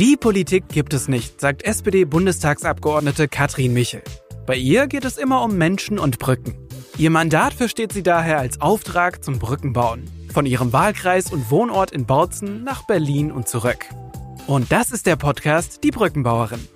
Die Politik gibt es nicht, sagt SPD-Bundestagsabgeordnete Katrin Michel. Bei ihr geht es immer um Menschen und Brücken. Ihr Mandat versteht sie daher als Auftrag zum Brückenbauen. Von ihrem Wahlkreis und Wohnort in Bautzen nach Berlin und zurück. Und das ist der Podcast Die Brückenbauerin.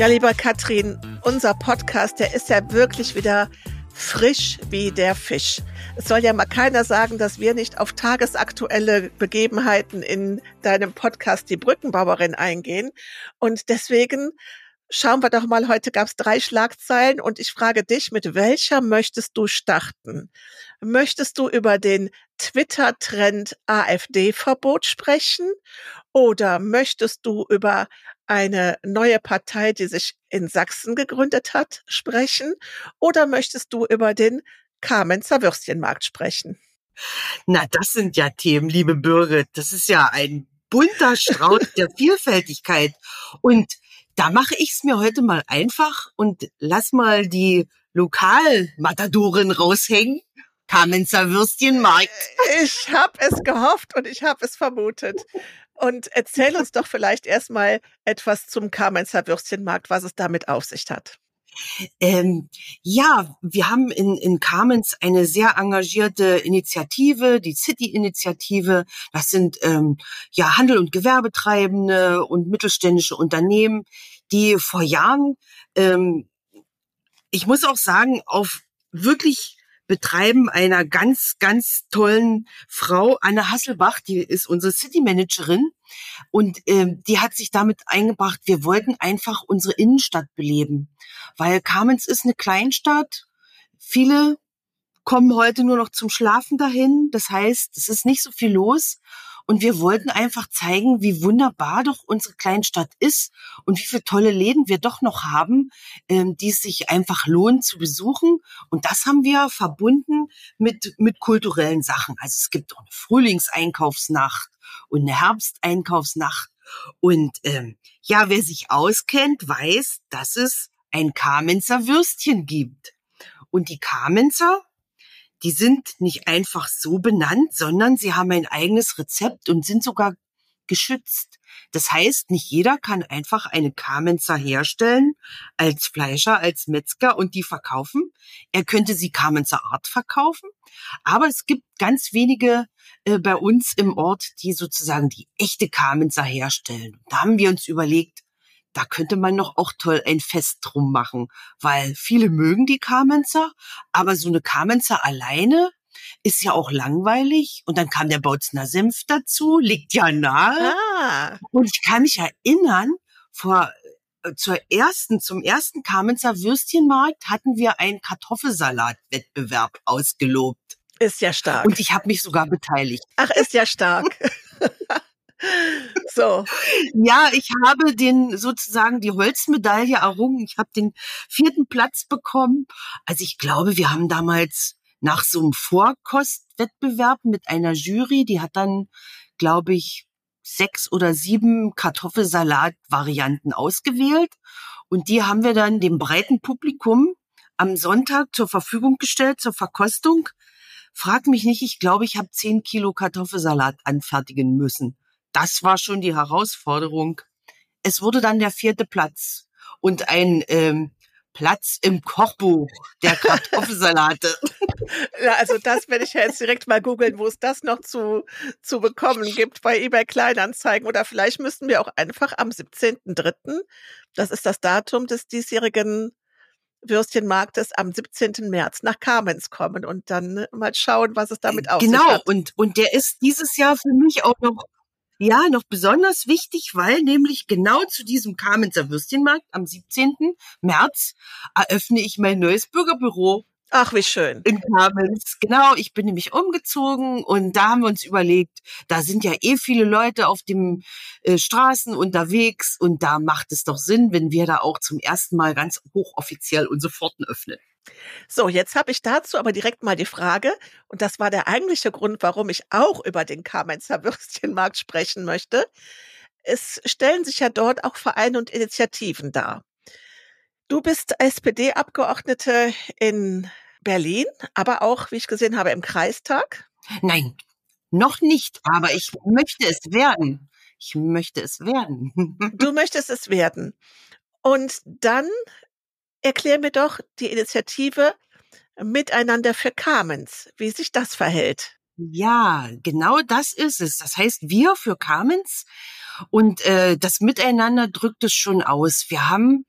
Ja, lieber Katrin, unser Podcast, der ist ja wirklich wieder frisch wie der Fisch. Es soll ja mal keiner sagen, dass wir nicht auf tagesaktuelle Begebenheiten in deinem Podcast Die Brückenbauerin eingehen. Und deswegen schauen wir doch mal, heute gab es drei Schlagzeilen und ich frage dich, mit welcher möchtest du starten? Möchtest du über den Twitter-Trend AfD-Verbot sprechen oder möchtest du über eine neue Partei, die sich in Sachsen gegründet hat, sprechen? Oder möchtest du über den Kamenzer Würstchenmarkt sprechen? Na, das sind ja Themen, liebe Birgit. Das ist ja ein bunter Strauß der Vielfältigkeit. Und da mache ich es mir heute mal einfach und lass mal die Lokalmatadorin raushängen. Kamenzer Würstchenmarkt. Ich habe es gehofft und ich habe es vermutet. Und erzähl uns doch vielleicht erstmal etwas zum Kamenzer Würstchenmarkt, was es damit auf sich hat. Ähm, ja, wir haben in, in Kamenz eine sehr engagierte Initiative, die City-Initiative. Das sind ähm, ja Handel- und Gewerbetreibende und mittelständische Unternehmen, die vor Jahren, ähm, ich muss auch sagen, auf wirklich Betreiben einer ganz, ganz tollen Frau, Anne Hasselbach, die ist unsere City Managerin. Und ähm, die hat sich damit eingebracht, wir wollten einfach unsere Innenstadt beleben. Weil Kamenz ist eine Kleinstadt. Viele kommen heute nur noch zum Schlafen dahin. Das heißt, es ist nicht so viel los. Und wir wollten einfach zeigen, wie wunderbar doch unsere Kleinstadt ist und wie viele tolle Läden wir doch noch haben, ähm, die es sich einfach lohnt zu besuchen. Und das haben wir verbunden mit, mit kulturellen Sachen. Also es gibt auch eine Frühlingseinkaufsnacht und eine Herbsteinkaufsnacht. Und ähm, ja, wer sich auskennt, weiß, dass es ein Kamenzer Würstchen gibt. Und die Kamenzer, die sind nicht einfach so benannt, sondern sie haben ein eigenes Rezept und sind sogar geschützt. Das heißt, nicht jeder kann einfach eine Kamenzer herstellen als Fleischer, als Metzger und die verkaufen. Er könnte sie Kamenzer Art verkaufen, aber es gibt ganz wenige äh, bei uns im Ort, die sozusagen die echte Kamenzer herstellen. Da haben wir uns überlegt, da könnte man noch auch toll ein Fest drum machen, weil viele mögen die Kamenzer, aber so eine Kamenzer alleine ist ja auch langweilig. Und dann kam der Bautzner Senf dazu, liegt ja nahe. Ah. Und ich kann mich erinnern, vor äh, zur ersten, zum ersten Kamenzer Würstchenmarkt hatten wir einen Kartoffelsalatwettbewerb ausgelobt. Ist ja stark. Und ich habe mich sogar beteiligt. Ach, ist ja stark. So. Ja, ich habe den sozusagen die Holzmedaille errungen. Ich habe den vierten Platz bekommen. Also ich glaube, wir haben damals nach so einem Vorkostwettbewerb mit einer Jury, die hat dann, glaube ich, sechs oder sieben Kartoffelsalat-Varianten ausgewählt. Und die haben wir dann dem breiten Publikum am Sonntag zur Verfügung gestellt, zur Verkostung. Frag mich nicht, ich glaube, ich habe zehn Kilo Kartoffelsalat anfertigen müssen das war schon die Herausforderung. Es wurde dann der vierte Platz und ein ähm, Platz im Kochbuch der Kartoffelsalate. Ja, also das werde ich jetzt direkt mal googeln, wo es das noch zu, zu bekommen gibt bei eBay Kleinanzeigen. Oder vielleicht müssten wir auch einfach am 17.3., das ist das Datum des diesjährigen Würstchenmarktes am 17. März nach Kamenz kommen und dann mal schauen, was es damit auf genau. sich hat. Genau, und, und der ist dieses Jahr für mich auch noch ja, noch besonders wichtig, weil nämlich genau zu diesem Kamenzer Würstchenmarkt am 17. März eröffne ich mein neues Bürgerbüro. Ach, wie schön. In Kamenz. Genau, ich bin nämlich umgezogen und da haben wir uns überlegt, da sind ja eh viele Leute auf den äh, Straßen unterwegs und da macht es doch Sinn, wenn wir da auch zum ersten Mal ganz hochoffiziell unsere Pforten öffnen. So, jetzt habe ich dazu aber direkt mal die Frage, und das war der eigentliche Grund, warum ich auch über den Kamenzer Würstchenmarkt sprechen möchte. Es stellen sich ja dort auch Vereine und Initiativen dar. Du bist SPD-Abgeordnete in Berlin, aber auch, wie ich gesehen habe, im Kreistag. Nein, noch nicht, aber ich möchte es werden. Ich möchte es werden. du möchtest es werden. Und dann erklär mir doch die Initiative Miteinander für Carmens, wie sich das verhält. Ja, genau das ist es. Das heißt, wir für Carmens und äh, das Miteinander drückt es schon aus. Wir haben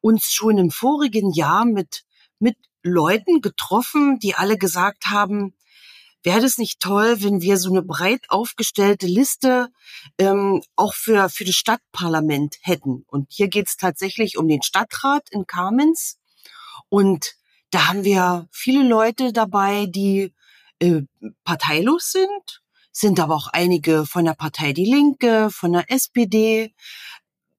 uns schon im vorigen Jahr mit, mit Leuten getroffen, die alle gesagt haben, wäre das nicht toll, wenn wir so eine breit aufgestellte Liste ähm, auch für, für das Stadtparlament hätten. Und hier geht es tatsächlich um den Stadtrat in Kamenz. Und da haben wir viele Leute dabei, die äh, parteilos sind, sind aber auch einige von der Partei Die Linke, von der SPD.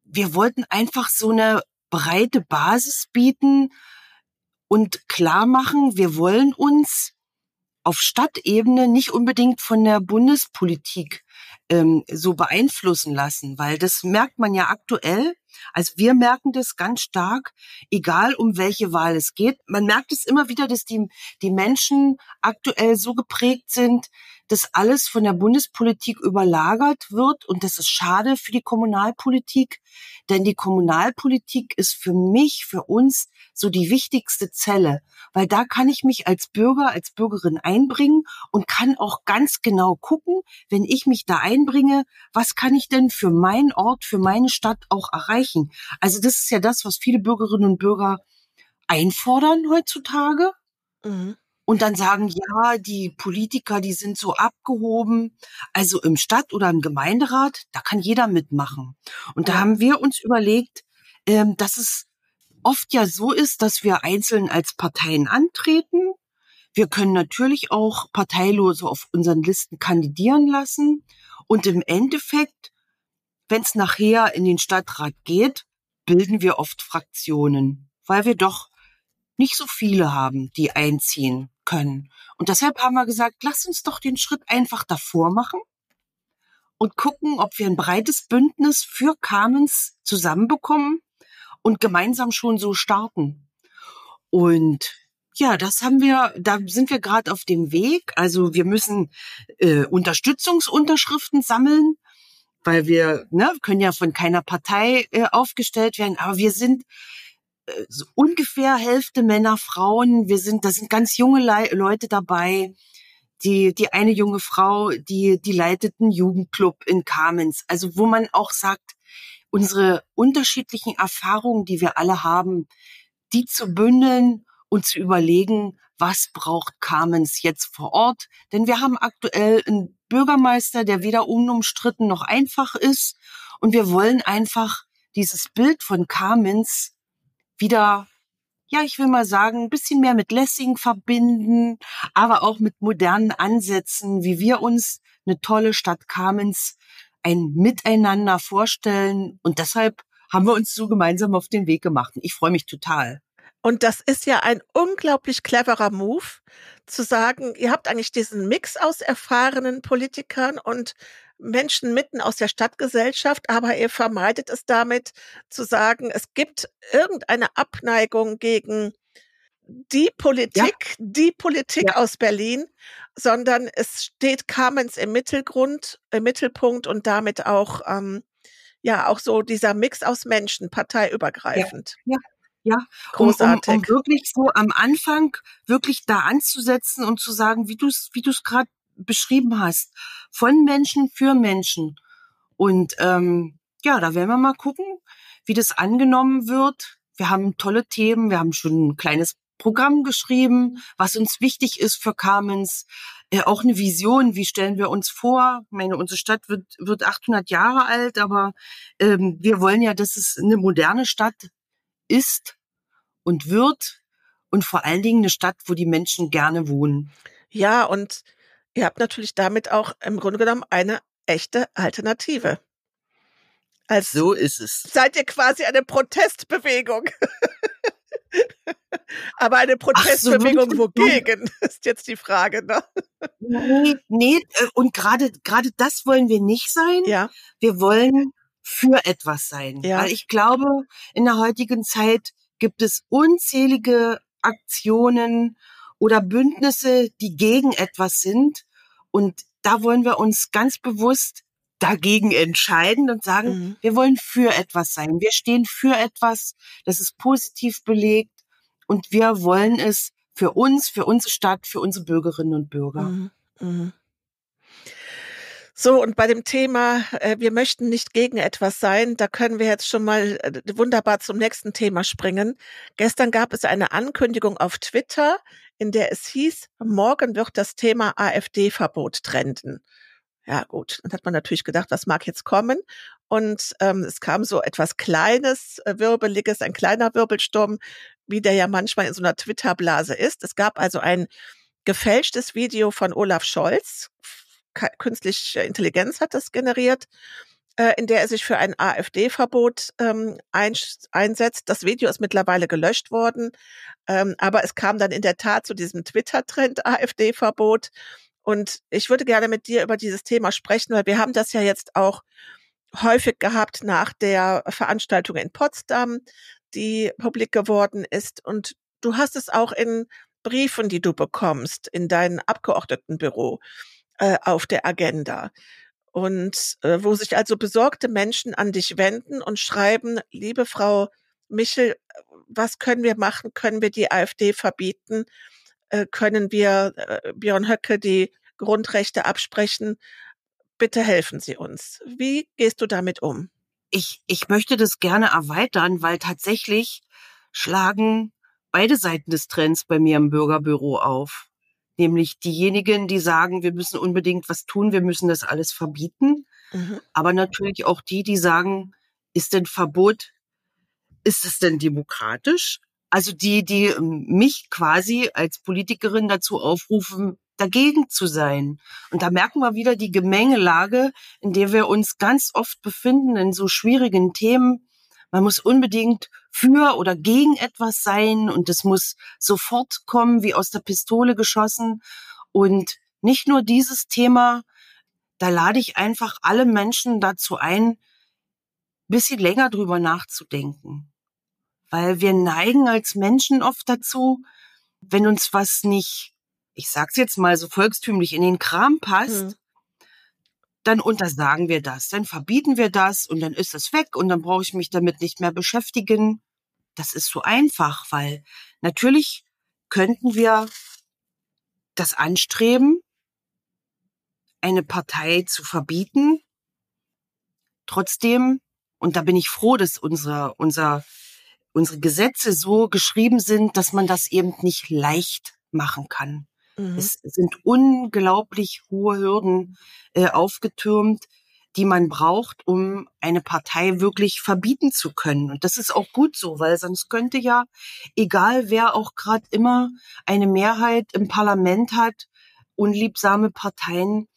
Wir wollten einfach so eine breite Basis bieten und klar machen, wir wollen uns auf Stadtebene nicht unbedingt von der Bundespolitik ähm, so beeinflussen lassen, weil das merkt man ja aktuell. Also wir merken das ganz stark, egal um welche Wahl es geht. Man merkt es immer wieder, dass die, die Menschen aktuell so geprägt sind, dass alles von der Bundespolitik überlagert wird und das ist schade für die Kommunalpolitik, denn die Kommunalpolitik ist für mich, für uns so die wichtigste Zelle, weil da kann ich mich als Bürger, als Bürgerin einbringen und kann auch ganz genau gucken, wenn ich mich da einbringe, was kann ich denn für meinen Ort, für meine Stadt auch erreichen. Also das ist ja das, was viele Bürgerinnen und Bürger einfordern heutzutage. Mhm und dann sagen, ja, die Politiker, die sind so abgehoben. Also im Stadt- oder im Gemeinderat, da kann jeder mitmachen. Und da haben wir uns überlegt, ähm, dass es oft ja so ist, dass wir einzeln als Parteien antreten. Wir können natürlich auch Parteilose auf unseren Listen kandidieren lassen. Und im Endeffekt, wenn es nachher in den Stadtrat geht, bilden wir oft Fraktionen, weil wir doch nicht so viele haben, die einziehen können. Und deshalb haben wir gesagt, lass uns doch den Schritt einfach davor machen und gucken, ob wir ein breites Bündnis für Carmens zusammenbekommen und gemeinsam schon so starten. Und ja, das haben wir, da sind wir gerade auf dem Weg. Also wir müssen äh, Unterstützungsunterschriften sammeln, weil wir ne, können ja von keiner Partei äh, aufgestellt werden, aber wir sind so ungefähr Hälfte Männer, Frauen. Wir sind, da sind ganz junge Le Leute dabei. Die, die eine junge Frau, die, die leitet einen Jugendclub in Kamenz. Also, wo man auch sagt, unsere unterschiedlichen Erfahrungen, die wir alle haben, die zu bündeln und zu überlegen, was braucht Kamenz jetzt vor Ort? Denn wir haben aktuell einen Bürgermeister, der weder unumstritten noch einfach ist. Und wir wollen einfach dieses Bild von Kamenz wieder, ja, ich will mal sagen, ein bisschen mehr mit Lessing verbinden, aber auch mit modernen Ansätzen, wie wir uns eine tolle Stadt Kamenz ein Miteinander vorstellen. Und deshalb haben wir uns so gemeinsam auf den Weg gemacht. Ich freue mich total. Und das ist ja ein unglaublich cleverer Move, zu sagen, ihr habt eigentlich diesen Mix aus erfahrenen Politikern und Menschen mitten aus der Stadtgesellschaft, aber ihr vermeidet es damit zu sagen, es gibt irgendeine Abneigung gegen die Politik, ja. die Politik ja. aus Berlin, sondern es steht Carmens im Mittelgrund, im Mittelpunkt und damit auch, ähm, ja, auch so dieser Mix aus Menschen, parteiübergreifend. Ja. Ja. Großartig. Um, um, um wirklich so am Anfang wirklich da anzusetzen und zu sagen, wie du es wie du es gerade beschrieben hast, von Menschen für Menschen. Und ähm, ja, da werden wir mal gucken, wie das angenommen wird. Wir haben tolle Themen, wir haben schon ein kleines Programm geschrieben, was uns wichtig ist für Carmens. Äh, auch eine Vision, wie stellen wir uns vor? Ich meine, unsere Stadt wird, wird 800 Jahre alt, aber ähm, wir wollen ja, dass es eine moderne Stadt ist und wird und vor allen Dingen eine Stadt, wo die Menschen gerne wohnen. Ja, und Ihr habt natürlich damit auch im Grunde genommen eine echte Alternative. Als so ist es. Seid ihr quasi eine Protestbewegung. Aber eine Protestbewegung so, wogegen, ist jetzt die Frage, ne? Nee, nee, äh, und gerade, gerade das wollen wir nicht sein. Ja. Wir wollen für etwas sein. Ja. Weil ich glaube, in der heutigen Zeit gibt es unzählige Aktionen oder Bündnisse, die gegen etwas sind. Und da wollen wir uns ganz bewusst dagegen entscheiden und sagen, mhm. wir wollen für etwas sein. Wir stehen für etwas, das ist positiv belegt und wir wollen es für uns, für unsere Stadt, für unsere Bürgerinnen und Bürger. Mhm. Mhm. So, und bei dem Thema, äh, wir möchten nicht gegen etwas sein, da können wir jetzt schon mal äh, wunderbar zum nächsten Thema springen. Gestern gab es eine Ankündigung auf Twitter, in der es hieß, morgen wird das Thema AfD-Verbot trenden. Ja gut, dann hat man natürlich gedacht, was mag jetzt kommen? Und ähm, es kam so etwas Kleines, äh, Wirbeliges, ein kleiner Wirbelsturm, wie der ja manchmal in so einer Twitter-Blase ist. Es gab also ein gefälschtes Video von Olaf Scholz künstliche Intelligenz hat das generiert, äh, in der er sich für ein AfD-Verbot ähm, ein, einsetzt. Das Video ist mittlerweile gelöscht worden, ähm, aber es kam dann in der Tat zu diesem Twitter-Trend AfD-Verbot. Und ich würde gerne mit dir über dieses Thema sprechen, weil wir haben das ja jetzt auch häufig gehabt nach der Veranstaltung in Potsdam, die publik geworden ist. Und du hast es auch in Briefen, die du bekommst, in dein Abgeordnetenbüro äh, auf der Agenda. Und äh, wo sich also besorgte Menschen an dich wenden und schreiben, liebe Frau Michel, was können wir machen? Können wir die AfD verbieten? Äh, können wir äh, Björn Höcke die Grundrechte absprechen? Bitte helfen Sie uns. Wie gehst du damit um? Ich, ich möchte das gerne erweitern, weil tatsächlich schlagen beide Seiten des Trends bei mir im Bürgerbüro auf nämlich diejenigen, die sagen, wir müssen unbedingt was tun, wir müssen das alles verbieten. Mhm. Aber natürlich auch die, die sagen, ist denn Verbot, ist es denn demokratisch? Also die, die ähm, mich quasi als Politikerin dazu aufrufen, dagegen zu sein. Und da merken wir wieder die Gemengelage, in der wir uns ganz oft befinden in so schwierigen Themen, man muss unbedingt für oder gegen etwas sein und es muss sofort kommen, wie aus der Pistole geschossen. Und nicht nur dieses Thema, da lade ich einfach alle Menschen dazu ein, bisschen länger drüber nachzudenken. Weil wir neigen als Menschen oft dazu, wenn uns was nicht, ich sag's jetzt mal so volkstümlich, in den Kram passt, mhm dann untersagen wir das, dann verbieten wir das und dann ist es weg und dann brauche ich mich damit nicht mehr beschäftigen. Das ist so einfach, weil natürlich könnten wir das anstreben, eine Partei zu verbieten. Trotzdem, und da bin ich froh, dass unsere, unser, unsere Gesetze so geschrieben sind, dass man das eben nicht leicht machen kann. Mhm. Es sind unglaublich hohe Hürden äh, aufgetürmt, die man braucht, um eine Partei wirklich verbieten zu können. Und das ist auch gut so, weil sonst könnte ja, egal wer auch gerade immer eine Mehrheit im Parlament hat, unliebsame Parteien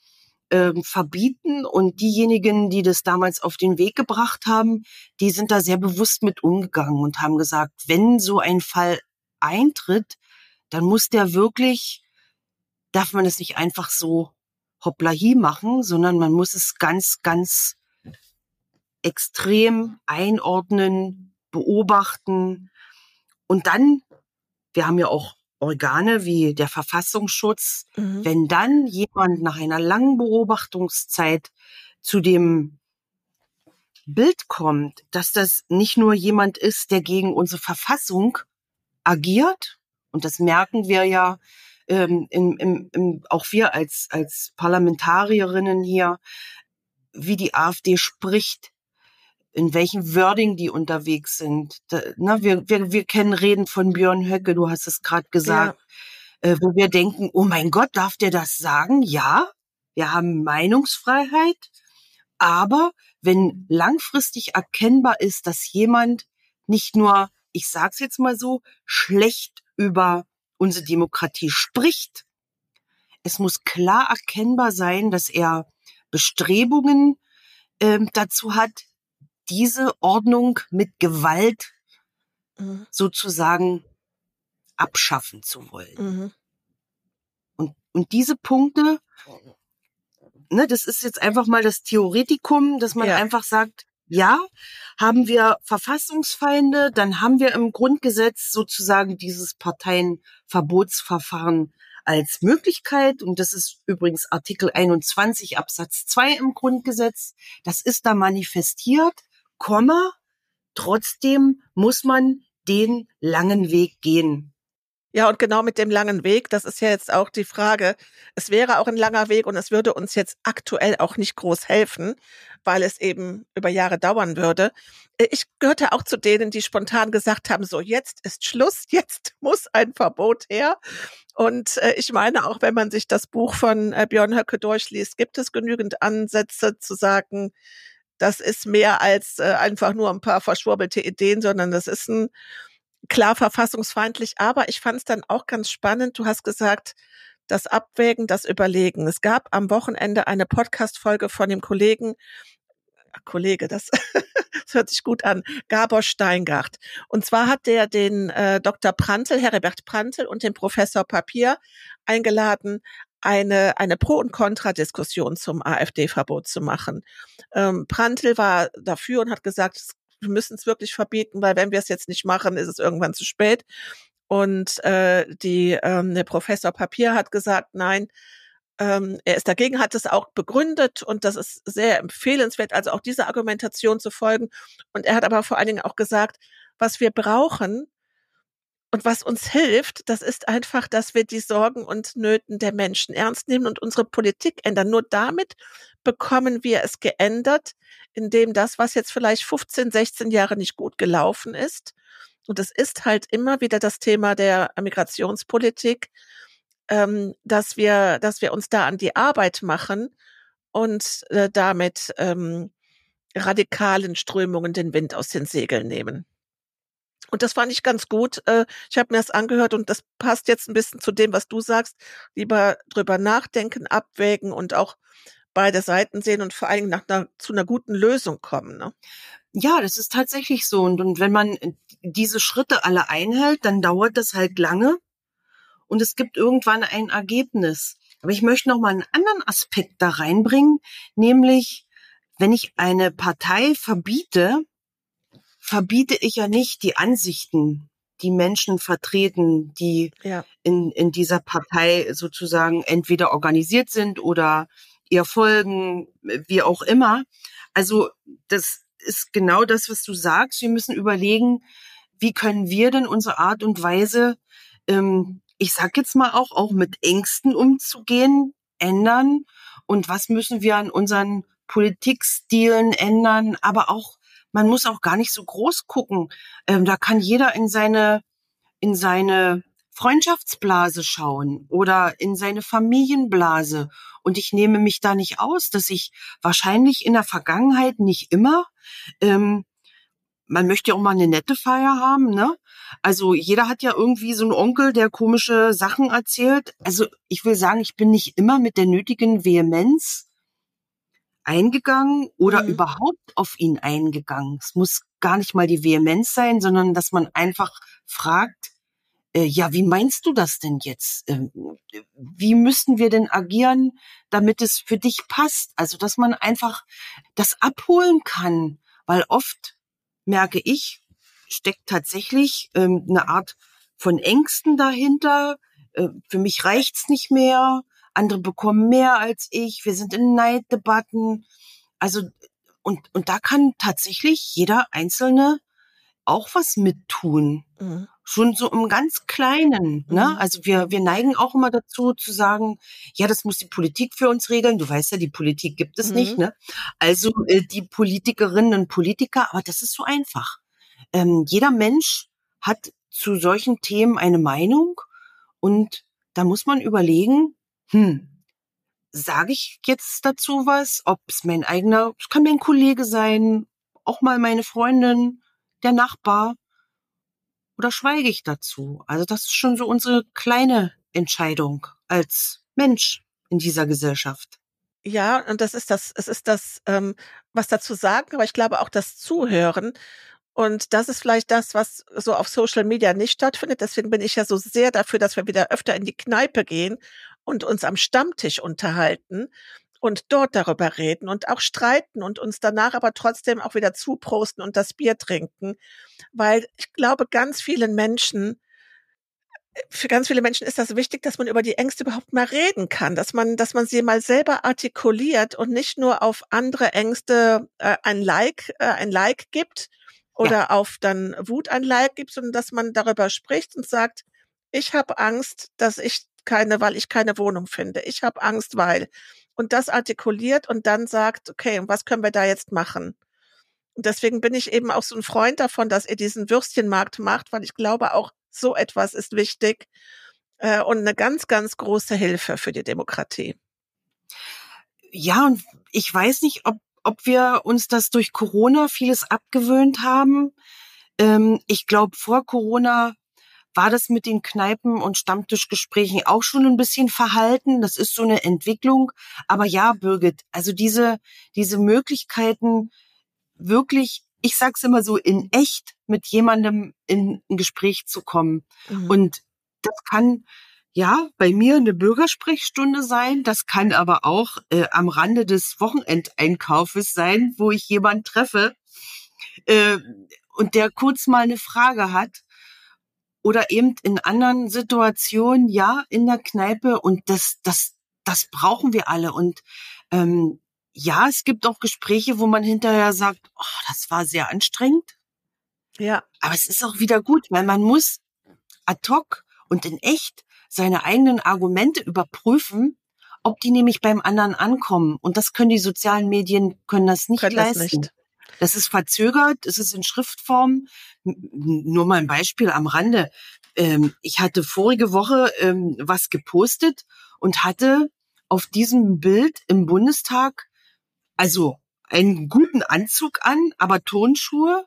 äh, verbieten. Und diejenigen, die das damals auf den Weg gebracht haben, die sind da sehr bewusst mit umgegangen und haben gesagt, wenn so ein Fall eintritt, dann muss der wirklich darf man es nicht einfach so hoplahi machen, sondern man muss es ganz, ganz extrem einordnen, beobachten und dann, wir haben ja auch Organe wie der Verfassungsschutz, mhm. wenn dann jemand nach einer langen Beobachtungszeit zu dem Bild kommt, dass das nicht nur jemand ist, der gegen unsere Verfassung agiert, und das merken wir ja ähm, im, im, im, auch wir als, als Parlamentarierinnen hier, wie die AfD spricht, in welchem Wording die unterwegs sind. Da, na, wir, wir, wir kennen Reden von Björn Höcke, du hast es gerade gesagt, ja. äh, wo wir denken, oh mein Gott, darf der das sagen? Ja, wir haben Meinungsfreiheit, aber wenn langfristig erkennbar ist, dass jemand nicht nur, ich sag's jetzt mal so, schlecht über unsere Demokratie spricht. Es muss klar erkennbar sein, dass er Bestrebungen ähm, dazu hat, diese Ordnung mit Gewalt mhm. sozusagen abschaffen zu wollen. Mhm. Und, und diese Punkte, ne, das ist jetzt einfach mal das Theoretikum, dass man ja. einfach sagt, ja, haben wir Verfassungsfeinde, dann haben wir im Grundgesetz sozusagen dieses Parteienverbotsverfahren als Möglichkeit, und das ist übrigens Artikel 21 Absatz 2 im Grundgesetz, das ist da manifestiert, Komma, trotzdem muss man den langen Weg gehen. Ja, und genau mit dem langen Weg, das ist ja jetzt auch die Frage. Es wäre auch ein langer Weg und es würde uns jetzt aktuell auch nicht groß helfen, weil es eben über Jahre dauern würde. Äh, ich gehörte auch zu denen, die spontan gesagt haben, so jetzt ist Schluss, jetzt muss ein Verbot her. Und äh, ich meine, auch wenn man sich das Buch von äh, Björn Höcke durchliest, gibt es genügend Ansätze zu sagen, das ist mehr als einfach nur ein paar verschwurbelte Ideen, sondern das ist ein klar verfassungsfeindlich, aber ich fand es dann auch ganz spannend. Du hast gesagt, das Abwägen, das Überlegen. Es gab am Wochenende eine Podcast-Folge von dem Kollegen, Kollege, das, das hört sich gut an, Gabor Steingart. Und zwar hat der den äh, Dr. Prantl, Heribert Prantl und den Professor Papier eingeladen, eine, eine Pro- und Kontradiskussion zum AfD-Verbot zu machen. Ähm, Prantl war dafür und hat gesagt, es wir müssen es wirklich verbieten, weil wenn wir es jetzt nicht machen, ist es irgendwann zu spät. Und äh, die, ähm, der Professor Papier hat gesagt, nein, ähm, er ist dagegen, hat es auch begründet und das ist sehr empfehlenswert, also auch dieser Argumentation zu folgen. Und er hat aber vor allen Dingen auch gesagt, was wir brauchen, und was uns hilft, das ist einfach, dass wir die Sorgen und Nöten der Menschen ernst nehmen und unsere Politik ändern. Nur damit bekommen wir es geändert, indem das, was jetzt vielleicht 15, 16 Jahre nicht gut gelaufen ist, und es ist halt immer wieder das Thema der Migrationspolitik, ähm, dass wir, dass wir uns da an die Arbeit machen und äh, damit ähm, radikalen Strömungen den Wind aus den Segeln nehmen. Und das fand ich ganz gut. Äh, ich habe mir das angehört und das passt jetzt ein bisschen zu dem, was du sagst. Lieber drüber nachdenken, abwägen und auch beide Seiten sehen und vor allen Dingen nach einer, zu einer guten Lösung kommen. Ne? Ja, das ist tatsächlich so. Und, und wenn man diese Schritte alle einhält, dann dauert das halt lange und es gibt irgendwann ein Ergebnis. Aber ich möchte noch mal einen anderen Aspekt da reinbringen, nämlich wenn ich eine Partei verbiete, verbiete ich ja nicht die Ansichten, die Menschen vertreten, die ja. in, in dieser Partei sozusagen entweder organisiert sind oder ihr folgen, wie auch immer. Also das ist genau das, was du sagst. Wir müssen überlegen, wie können wir denn unsere Art und Weise, ähm, ich sag jetzt mal auch, auch mit Ängsten umzugehen, ändern und was müssen wir an unseren Politikstilen ändern, aber auch man muss auch gar nicht so groß gucken. Ähm, da kann jeder in seine, in seine Freundschaftsblase schauen oder in seine Familienblase. Und ich nehme mich da nicht aus, dass ich wahrscheinlich in der Vergangenheit nicht immer, ähm, man möchte ja auch mal eine nette Feier haben, ne? Also jeder hat ja irgendwie so einen Onkel, der komische Sachen erzählt. Also ich will sagen, ich bin nicht immer mit der nötigen Vehemenz eingegangen oder mhm. überhaupt auf ihn eingegangen. Es muss gar nicht mal die Vehemenz sein, sondern dass man einfach fragt, äh, ja, wie meinst du das denn jetzt? Äh, wie müssten wir denn agieren, damit es für dich passt? Also, dass man einfach das abholen kann, weil oft merke ich, steckt tatsächlich ähm, eine Art von Ängsten dahinter. Äh, für mich reicht's nicht mehr andere bekommen mehr als ich, wir sind in Neiddebatten. Also, und, und da kann tatsächlich jeder Einzelne auch was mittun. Mhm. Schon so im ganz Kleinen. Ne? Mhm. Also wir, wir neigen auch immer dazu zu sagen, ja, das muss die Politik für uns regeln. Du weißt ja, die Politik gibt es mhm. nicht. Ne? Also äh, die Politikerinnen und Politiker, aber das ist so einfach. Ähm, jeder Mensch hat zu solchen Themen eine Meinung und da muss man überlegen, hm, sage ich jetzt dazu was, ob es mein eigener, es kann mein Kollege sein, auch mal meine Freundin, der Nachbar, oder schweige ich dazu? Also das ist schon so unsere kleine Entscheidung als Mensch in dieser Gesellschaft. Ja, und das ist das, es ist das, ähm, was dazu sagen, aber ich glaube auch das Zuhören. Und das ist vielleicht das, was so auf Social Media nicht stattfindet. Deswegen bin ich ja so sehr dafür, dass wir wieder öfter in die Kneipe gehen und uns am Stammtisch unterhalten und dort darüber reden und auch streiten und uns danach aber trotzdem auch wieder zuprosten und das Bier trinken, weil ich glaube, ganz vielen Menschen für ganz viele Menschen ist das wichtig, dass man über die Ängste überhaupt mal reden kann, dass man, dass man sie mal selber artikuliert und nicht nur auf andere Ängste äh, ein Like, äh, ein Like gibt oder ja. auf dann Wut ein Like gibt, sondern dass man darüber spricht und sagt, ich habe Angst, dass ich keine, weil ich keine Wohnung finde. Ich habe Angst, weil und das artikuliert und dann sagt, okay, was können wir da jetzt machen? Und deswegen bin ich eben auch so ein Freund davon, dass ihr diesen Würstchenmarkt macht, weil ich glaube, auch so etwas ist wichtig äh, und eine ganz, ganz große Hilfe für die Demokratie. Ja, und ich weiß nicht, ob, ob wir uns das durch Corona vieles abgewöhnt haben. Ähm, ich glaube, vor Corona war das mit den Kneipen und Stammtischgesprächen auch schon ein bisschen verhalten. Das ist so eine Entwicklung. Aber ja, Birgit, also diese, diese Möglichkeiten, wirklich, ich sag's immer so, in echt mit jemandem in ein Gespräch zu kommen. Mhm. Und das kann ja bei mir eine Bürgersprechstunde sein. Das kann aber auch äh, am Rande des Wochenendeinkaufes sein, wo ich jemanden treffe äh, und der kurz mal eine Frage hat. Oder eben in anderen Situationen, ja, in der Kneipe. Und das, das, das brauchen wir alle. Und ähm, ja, es gibt auch Gespräche, wo man hinterher sagt, oh, das war sehr anstrengend. Ja. Aber es ist auch wieder gut, weil man muss ad hoc und in echt seine eigenen Argumente überprüfen, ob die nämlich beim anderen ankommen. Und das können die sozialen Medien, können das nicht können leisten. Das, nicht. Das ist verzögert, es ist in Schriftform. Nur mal ein Beispiel am Rande. Ähm, ich hatte vorige Woche ähm, was gepostet und hatte auf diesem Bild im Bundestag also einen guten Anzug an, aber Tonschuhe.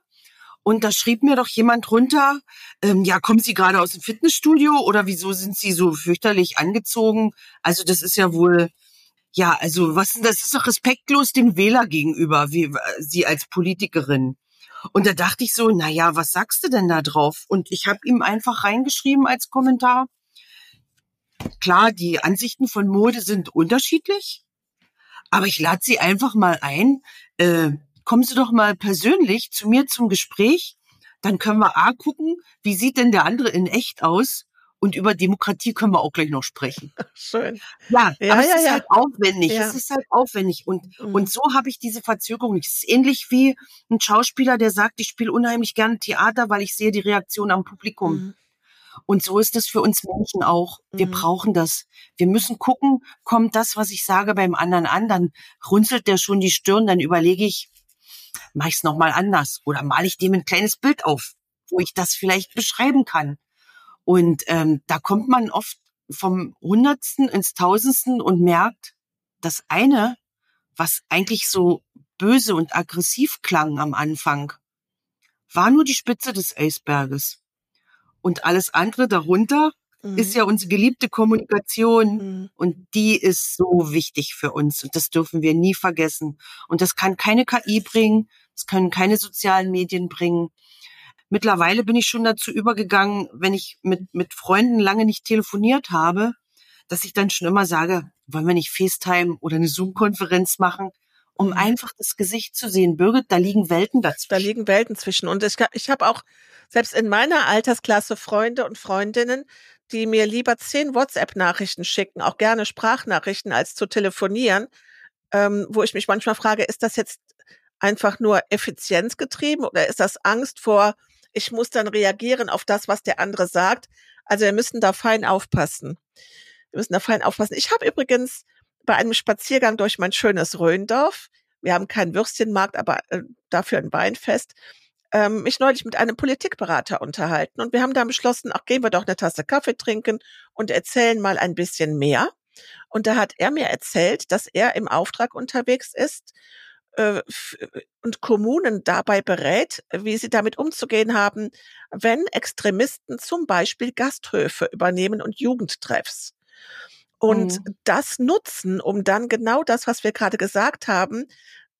Und da schrieb mir doch jemand runter, ähm, ja, kommen Sie gerade aus dem Fitnessstudio oder wieso sind Sie so fürchterlich angezogen? Also das ist ja wohl, ja, also was das ist doch respektlos dem Wähler gegenüber, wie Sie als Politikerin. Und da dachte ich so, na ja, was sagst du denn da drauf? Und ich habe ihm einfach reingeschrieben als Kommentar. Klar, die Ansichten von Mode sind unterschiedlich. Aber ich lade Sie einfach mal ein. Äh, kommen Sie doch mal persönlich zu mir zum Gespräch. Dann können wir A gucken, wie sieht denn der andere in echt aus? Und über Demokratie können wir auch gleich noch sprechen. Schön. Ja, ja aber ja, es ist ja. halt aufwendig. Es ist halt aufwendig. Und, mhm. und so habe ich diese Verzögerung. Es ist ähnlich wie ein Schauspieler, der sagt, ich spiele unheimlich gerne Theater, weil ich sehe die Reaktion am Publikum. Mhm. Und so ist es für uns Menschen auch. Wir mhm. brauchen das. Wir müssen gucken, kommt das, was ich sage, beim anderen an, dann runzelt der schon die Stirn, dann überlege ich, mache ich es nochmal anders oder male ich dem ein kleines Bild auf, wo ich das vielleicht beschreiben kann. Und ähm, da kommt man oft vom Hundertsten ins Tausendsten und merkt, das eine, was eigentlich so böse und aggressiv klang am Anfang, war nur die Spitze des Eisberges. Und alles andere darunter mhm. ist ja unsere geliebte Kommunikation. Mhm. Und die ist so wichtig für uns. Und das dürfen wir nie vergessen. Und das kann keine KI bringen. Das können keine sozialen Medien bringen. Mittlerweile bin ich schon dazu übergegangen, wenn ich mit, mit Freunden lange nicht telefoniert habe, dass ich dann schon immer sage, wollen wir nicht FaceTime oder eine Zoom-Konferenz machen? um mhm. einfach das Gesicht zu sehen. Birgit, da liegen Welten dazwischen. Da liegen Welten zwischen. Und ich, ich habe auch selbst in meiner Altersklasse Freunde und Freundinnen, die mir lieber zehn WhatsApp-Nachrichten schicken, auch gerne Sprachnachrichten, als zu telefonieren, ähm, wo ich mich manchmal frage, ist das jetzt einfach nur effizienzgetrieben oder ist das Angst vor, ich muss dann reagieren auf das, was der andere sagt? Also wir müssen da fein aufpassen. Wir müssen da fein aufpassen. Ich habe übrigens bei einem Spaziergang durch mein schönes Röndorf, wir haben keinen Würstchenmarkt, aber äh, dafür ein Weinfest, ähm, mich neulich mit einem Politikberater unterhalten und wir haben dann beschlossen, ach, gehen wir doch eine Tasse Kaffee trinken und erzählen mal ein bisschen mehr. Und da hat er mir erzählt, dass er im Auftrag unterwegs ist und Kommunen dabei berät, wie sie damit umzugehen haben, wenn Extremisten zum Beispiel Gasthöfe übernehmen und Jugendtreffs. Und mhm. das nutzen, um dann genau das, was wir gerade gesagt haben,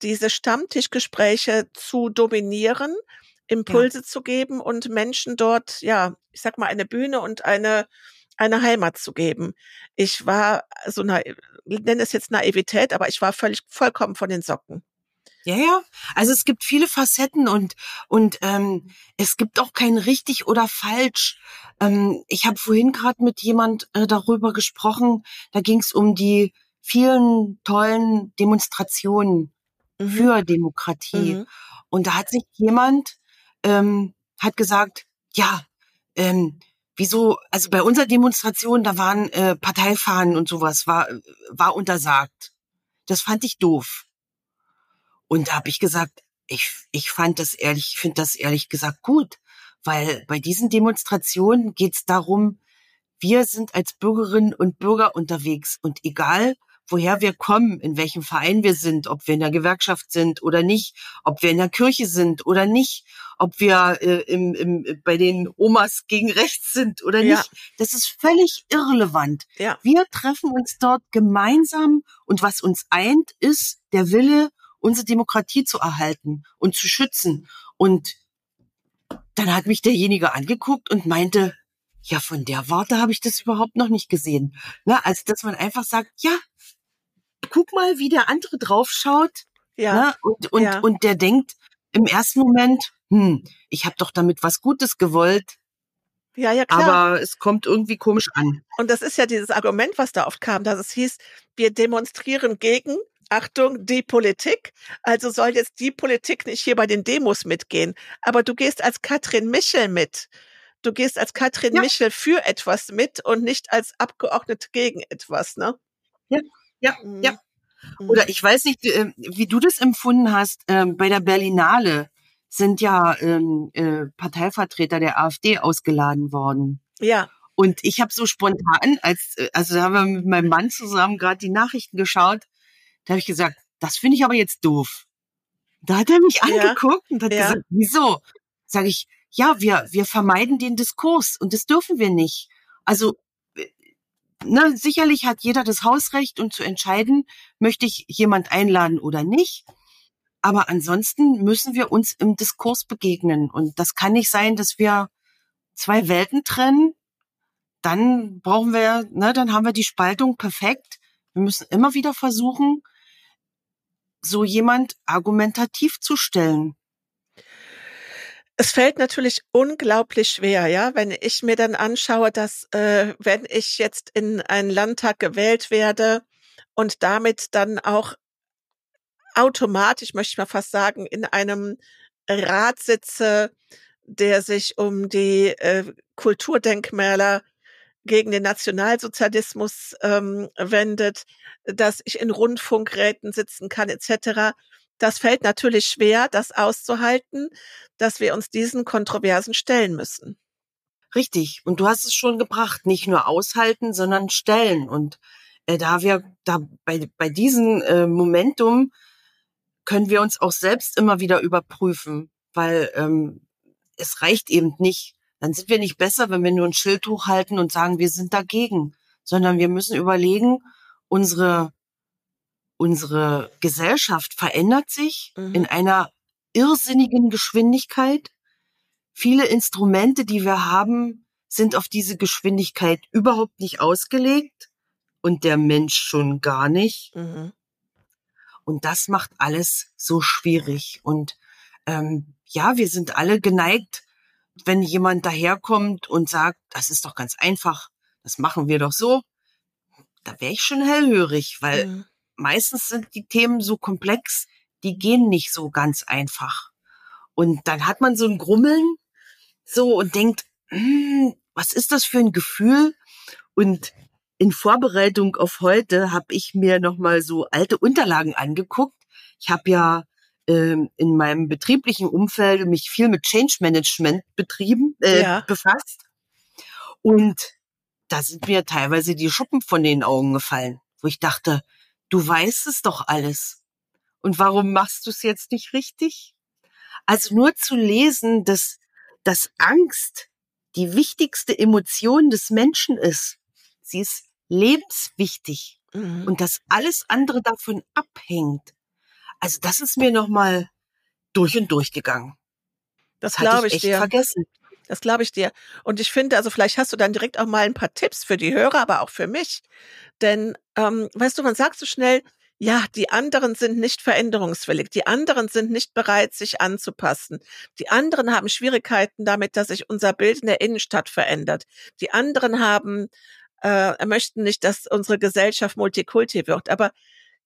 diese Stammtischgespräche zu dominieren, Impulse ja. zu geben und Menschen dort, ja, ich sag mal, eine Bühne und eine, eine Heimat zu geben. Ich war so eine, nenne es jetzt Naivität, aber ich war völlig, vollkommen von den Socken. Ja, ja. Also es gibt viele Facetten und und ähm, es gibt auch kein richtig oder falsch. Ähm, ich habe vorhin gerade mit jemand äh, darüber gesprochen. Da ging es um die vielen tollen Demonstrationen mhm. für Demokratie. Mhm. Und da hat sich jemand ähm, hat gesagt, ja, ähm, wieso? Also bei unserer Demonstration, da waren äh, Parteifahnen und sowas war war untersagt. Das fand ich doof. Und da habe ich gesagt, ich, ich fand das ehrlich, finde das ehrlich gesagt gut, weil bei diesen Demonstrationen geht es darum, wir sind als Bürgerinnen und Bürger unterwegs und egal, woher wir kommen, in welchem Verein wir sind, ob wir in der Gewerkschaft sind oder nicht, ob wir in der Kirche sind oder nicht, ob wir äh, im, im, bei den Omas gegen rechts sind oder nicht. Ja. Das ist völlig irrelevant. Ja. Wir treffen uns dort gemeinsam und was uns eint, ist der Wille unsere Demokratie zu erhalten und zu schützen. Und dann hat mich derjenige angeguckt und meinte, ja, von der Warte habe ich das überhaupt noch nicht gesehen. Na, also, dass man einfach sagt, ja, guck mal, wie der andere draufschaut. Ja. Na, und, und, ja. und der denkt im ersten Moment, hm, ich habe doch damit was Gutes gewollt. Ja, ja, klar. Aber es kommt irgendwie komisch an. Und das ist ja dieses Argument, was da oft kam, dass es hieß, wir demonstrieren gegen Achtung, die Politik. Also soll jetzt die Politik nicht hier bei den Demos mitgehen. Aber du gehst als Katrin Michel mit. Du gehst als Katrin ja. Michel für etwas mit und nicht als Abgeordnete gegen etwas, ne? Ja, ja, mhm. ja. Oder ich weiß nicht, äh, wie du das empfunden hast. Ähm, bei der Berlinale sind ja ähm, äh, Parteivertreter der AfD ausgeladen worden. Ja. Und ich habe so spontan, als äh, also da haben wir mit meinem Mann zusammen gerade die Nachrichten geschaut, da habe ich gesagt, das finde ich aber jetzt doof. Da hat er mich ja. angeguckt und hat ja. gesagt, wieso? Sage ich, ja, wir, wir vermeiden den Diskurs und das dürfen wir nicht. Also äh, ne, sicherlich hat jeder das Hausrecht und zu entscheiden, möchte ich jemand einladen oder nicht. Aber ansonsten müssen wir uns im Diskurs begegnen. Und das kann nicht sein, dass wir zwei Welten trennen. Dann brauchen wir, ne, dann haben wir die Spaltung perfekt. Wir müssen immer wieder versuchen, so jemand argumentativ zu stellen? Es fällt natürlich unglaublich schwer, ja, wenn ich mir dann anschaue, dass äh, wenn ich jetzt in einen Landtag gewählt werde und damit dann auch automatisch, möchte ich mal fast sagen, in einem Rat sitze, der sich um die äh, Kulturdenkmäler gegen den Nationalsozialismus ähm, wendet, dass ich in Rundfunkräten sitzen kann etc. Das fällt natürlich schwer, das auszuhalten, dass wir uns diesen Kontroversen stellen müssen. Richtig. Und du hast es schon gebracht, nicht nur aushalten, sondern stellen. Und äh, da wir da bei, bei diesem äh, Momentum können wir uns auch selbst immer wieder überprüfen, weil ähm, es reicht eben nicht, dann sind wir nicht besser, wenn wir nur ein Schild hochhalten und sagen, wir sind dagegen, sondern wir müssen überlegen, unsere, unsere Gesellschaft verändert sich mhm. in einer irrsinnigen Geschwindigkeit. Viele Instrumente, die wir haben, sind auf diese Geschwindigkeit überhaupt nicht ausgelegt und der Mensch schon gar nicht. Mhm. Und das macht alles so schwierig. Und ähm, ja, wir sind alle geneigt, wenn jemand daherkommt und sagt, das ist doch ganz einfach, das machen wir doch so, da wäre ich schon hellhörig, weil mhm. meistens sind die Themen so komplex, die gehen nicht so ganz einfach. Und dann hat man so ein Grummeln so und denkt, hm, was ist das für ein Gefühl? Und in Vorbereitung auf heute habe ich mir noch mal so alte Unterlagen angeguckt. Ich habe ja in meinem betrieblichen Umfeld mich viel mit Change Management betrieben, äh, ja. befasst. Und da sind mir teilweise die Schuppen von den Augen gefallen, wo ich dachte, du weißt es doch alles. Und warum machst du es jetzt nicht richtig? Also nur zu lesen, dass, dass Angst die wichtigste Emotion des Menschen ist. Sie ist lebenswichtig. Mhm. Und dass alles andere davon abhängt. Also das ist mir nochmal durch und durch gegangen. Das, das glaube ich, ich dir. vergessen. Das glaube ich dir. Und ich finde, also vielleicht hast du dann direkt auch mal ein paar Tipps für die Hörer, aber auch für mich. Denn, ähm, weißt du, man sagt so schnell, ja, die anderen sind nicht veränderungswillig, die anderen sind nicht bereit, sich anzupassen. Die anderen haben Schwierigkeiten damit, dass sich unser Bild in der Innenstadt verändert. Die anderen haben, äh, möchten nicht, dass unsere Gesellschaft Multikulti wird. Aber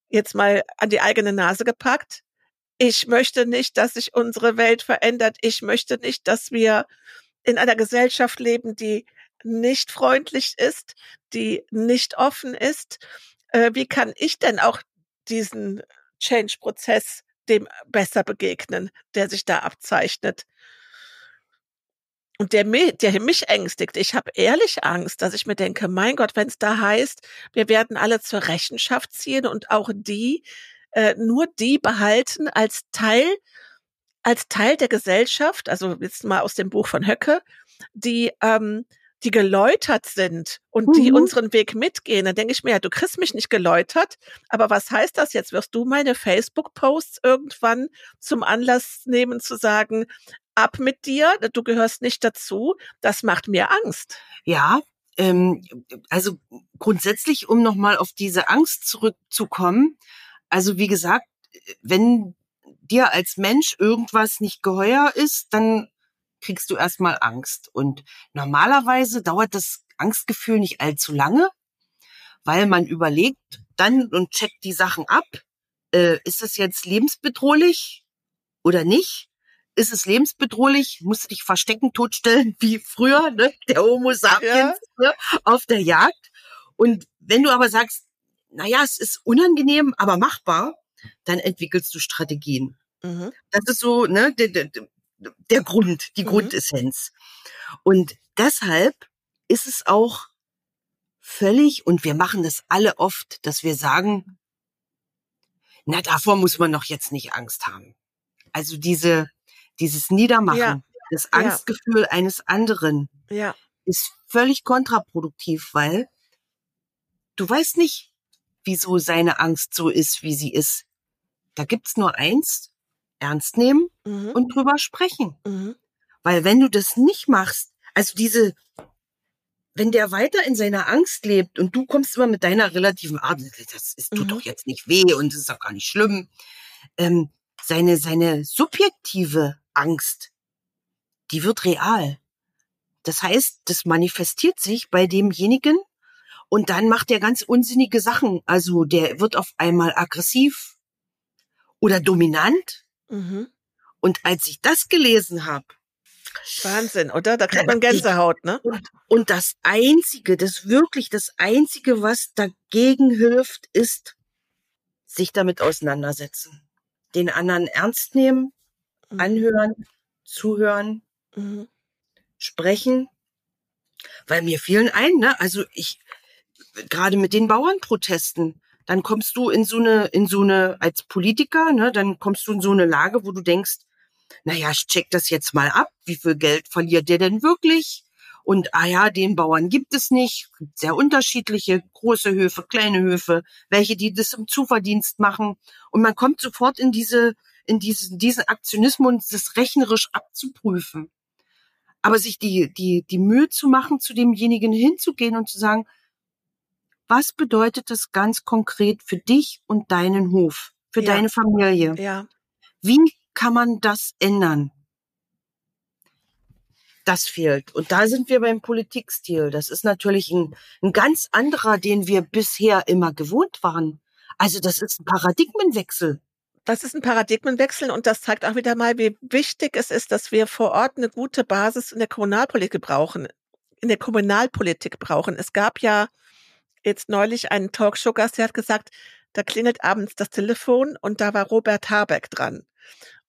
jetzt mal an die eigene Nase gepackt. Ich möchte nicht, dass sich unsere Welt verändert. Ich möchte nicht, dass wir in einer Gesellschaft leben, die nicht freundlich ist, die nicht offen ist. Äh, wie kann ich denn auch diesen Change-Prozess dem besser begegnen, der sich da abzeichnet? Und der, der mich ängstigt. Ich habe ehrlich Angst, dass ich mir denke, mein Gott, wenn es da heißt, wir werden alle zur Rechenschaft ziehen und auch die, äh, nur die behalten als Teil, als Teil der Gesellschaft, also jetzt mal aus dem Buch von Höcke, die ähm, die geläutert sind und die mhm. unseren Weg mitgehen, dann denke ich mir, ja, du kriegst mich nicht geläutert, aber was heißt das jetzt? Wirst du meine Facebook-Posts irgendwann zum Anlass nehmen zu sagen, ab mit dir, du gehörst nicht dazu, das macht mir Angst. Ja, ähm, also grundsätzlich, um nochmal auf diese Angst zurückzukommen, also wie gesagt, wenn dir als Mensch irgendwas nicht geheuer ist, dann kriegst du erstmal Angst. Und normalerweise dauert das Angstgefühl nicht allzu lange, weil man überlegt dann und checkt die Sachen ab. Äh, ist es jetzt lebensbedrohlich oder nicht? Ist es lebensbedrohlich? Musst du dich verstecken, totstellen, wie früher, ne? der Homo sapiens ja. ne? auf der Jagd. Und wenn du aber sagst, naja, es ist unangenehm, aber machbar, dann entwickelst du Strategien. Mhm. Das ist so, ne, der, der, der Grund, die mhm. Grundessenz. Und deshalb ist es auch völlig, und wir machen das alle oft, dass wir sagen, na, davor muss man noch jetzt nicht Angst haben. Also diese, dieses Niedermachen, ja. das Angstgefühl ja. eines anderen ja. ist völlig kontraproduktiv, weil du weißt nicht, wieso seine Angst so ist, wie sie ist. Da gibt's nur eins, ernst nehmen mhm. und drüber sprechen. Mhm. Weil wenn du das nicht machst, also diese, wenn der weiter in seiner Angst lebt und du kommst immer mit deiner relativen Art, das ist, tut mhm. doch jetzt nicht weh und es ist auch gar nicht schlimm, ähm, seine, seine subjektive Angst, die wird real. Das heißt, das manifestiert sich bei demjenigen und dann macht er ganz unsinnige Sachen. Also der wird auf einmal aggressiv oder dominant Mhm. Und als ich das gelesen habe, Wahnsinn, oder? Da kriegt man Gänsehaut, ne? Und, und das Einzige, das wirklich das Einzige, was dagegen hilft, ist, sich damit auseinandersetzen. Den anderen ernst nehmen, mhm. anhören, zuhören, mhm. sprechen. Weil mir fielen ein, ne? Also ich, gerade mit den Bauernprotesten, dann kommst du in so eine, in so eine, als Politiker, ne, dann kommst du in so eine Lage, wo du denkst, naja, ich check das jetzt mal ab, wie viel Geld verliert der denn wirklich? Und ah ja, den Bauern gibt es nicht. Gibt sehr unterschiedliche große Höfe, kleine Höfe, welche die das im Zuverdienst machen. Und man kommt sofort in diese, in diesen, diesen Aktionismus, das rechnerisch abzuprüfen. Aber sich die, die, die Mühe zu machen, zu demjenigen hinzugehen und zu sagen, was bedeutet das ganz konkret für dich und deinen Hof, für ja. deine Familie? Ja. Wie kann man das ändern? Das fehlt. Und da sind wir beim Politikstil. Das ist natürlich ein, ein ganz anderer, den wir bisher immer gewohnt waren. Also das ist ein Paradigmenwechsel. Das ist ein Paradigmenwechsel und das zeigt auch wieder mal, wie wichtig es ist, dass wir vor Ort eine gute Basis in der Kommunalpolitik brauchen, in der Kommunalpolitik brauchen. Es gab ja jetzt neulich einen Talkshow-Gast, der hat gesagt, da klingelt abends das Telefon und da war Robert Habeck dran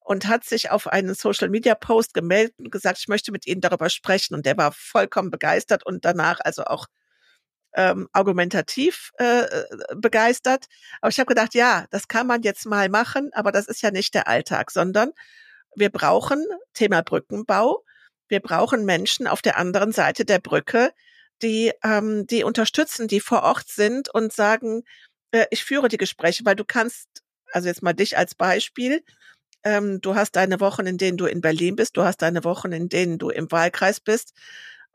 und hat sich auf einen Social-Media-Post gemeldet und gesagt, ich möchte mit Ihnen darüber sprechen. Und der war vollkommen begeistert und danach also auch ähm, argumentativ äh, begeistert. Aber ich habe gedacht, ja, das kann man jetzt mal machen, aber das ist ja nicht der Alltag, sondern wir brauchen Thema Brückenbau. Wir brauchen Menschen auf der anderen Seite der Brücke, die, ähm, die unterstützen, die vor Ort sind und sagen, äh, ich führe die Gespräche, weil du kannst, also jetzt mal dich als Beispiel, ähm, du hast deine Wochen, in denen du in Berlin bist, du hast deine Wochen, in denen du im Wahlkreis bist.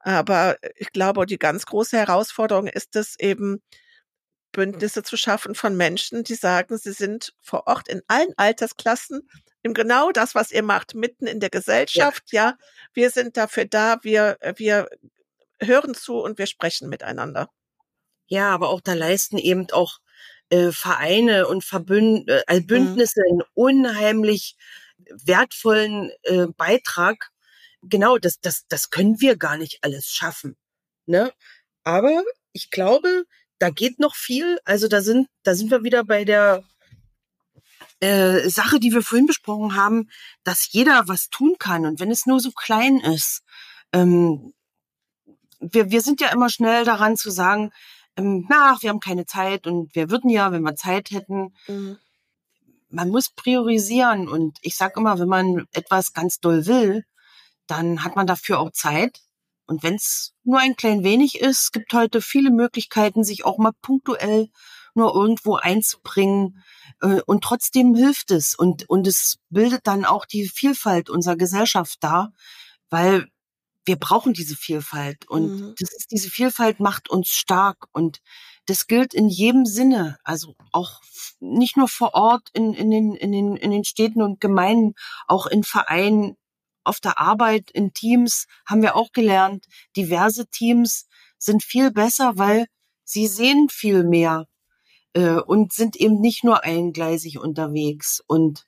Aber ich glaube, die ganz große Herausforderung ist es eben, Bündnisse zu schaffen von Menschen, die sagen, sie sind vor Ort in allen Altersklassen, in genau das, was ihr macht, mitten in der Gesellschaft. Ja, ja wir sind dafür da, wir, wir hören zu und wir sprechen miteinander. Ja, aber auch da leisten eben auch äh, Vereine und Verbünd äh, mhm. Bündnisse mhm. einen unheimlich wertvollen äh, Beitrag. Genau, das, das, das können wir gar nicht alles schaffen. Ne? Aber ich glaube, da geht noch viel. Also da sind, da sind wir wieder bei der äh, Sache, die wir vorhin besprochen haben, dass jeder was tun kann und wenn es nur so klein ist. Ähm, wir, wir sind ja immer schnell daran zu sagen, ähm, na, wir haben keine Zeit und wir würden ja, wenn wir Zeit hätten. Mhm. Man muss priorisieren und ich sage immer, wenn man etwas ganz doll will, dann hat man dafür auch Zeit. Und wenn es nur ein klein wenig ist, gibt heute viele Möglichkeiten, sich auch mal punktuell nur irgendwo einzubringen. Äh, und trotzdem hilft es. Und, und es bildet dann auch die Vielfalt unserer Gesellschaft dar, weil wir brauchen diese Vielfalt und mhm. das ist, diese Vielfalt macht uns stark und das gilt in jedem Sinne, also auch nicht nur vor Ort in, in, den, in, den, in den Städten und Gemeinden, auch in Vereinen, auf der Arbeit, in Teams haben wir auch gelernt, diverse Teams sind viel besser, weil sie sehen viel mehr äh, und sind eben nicht nur eingleisig unterwegs und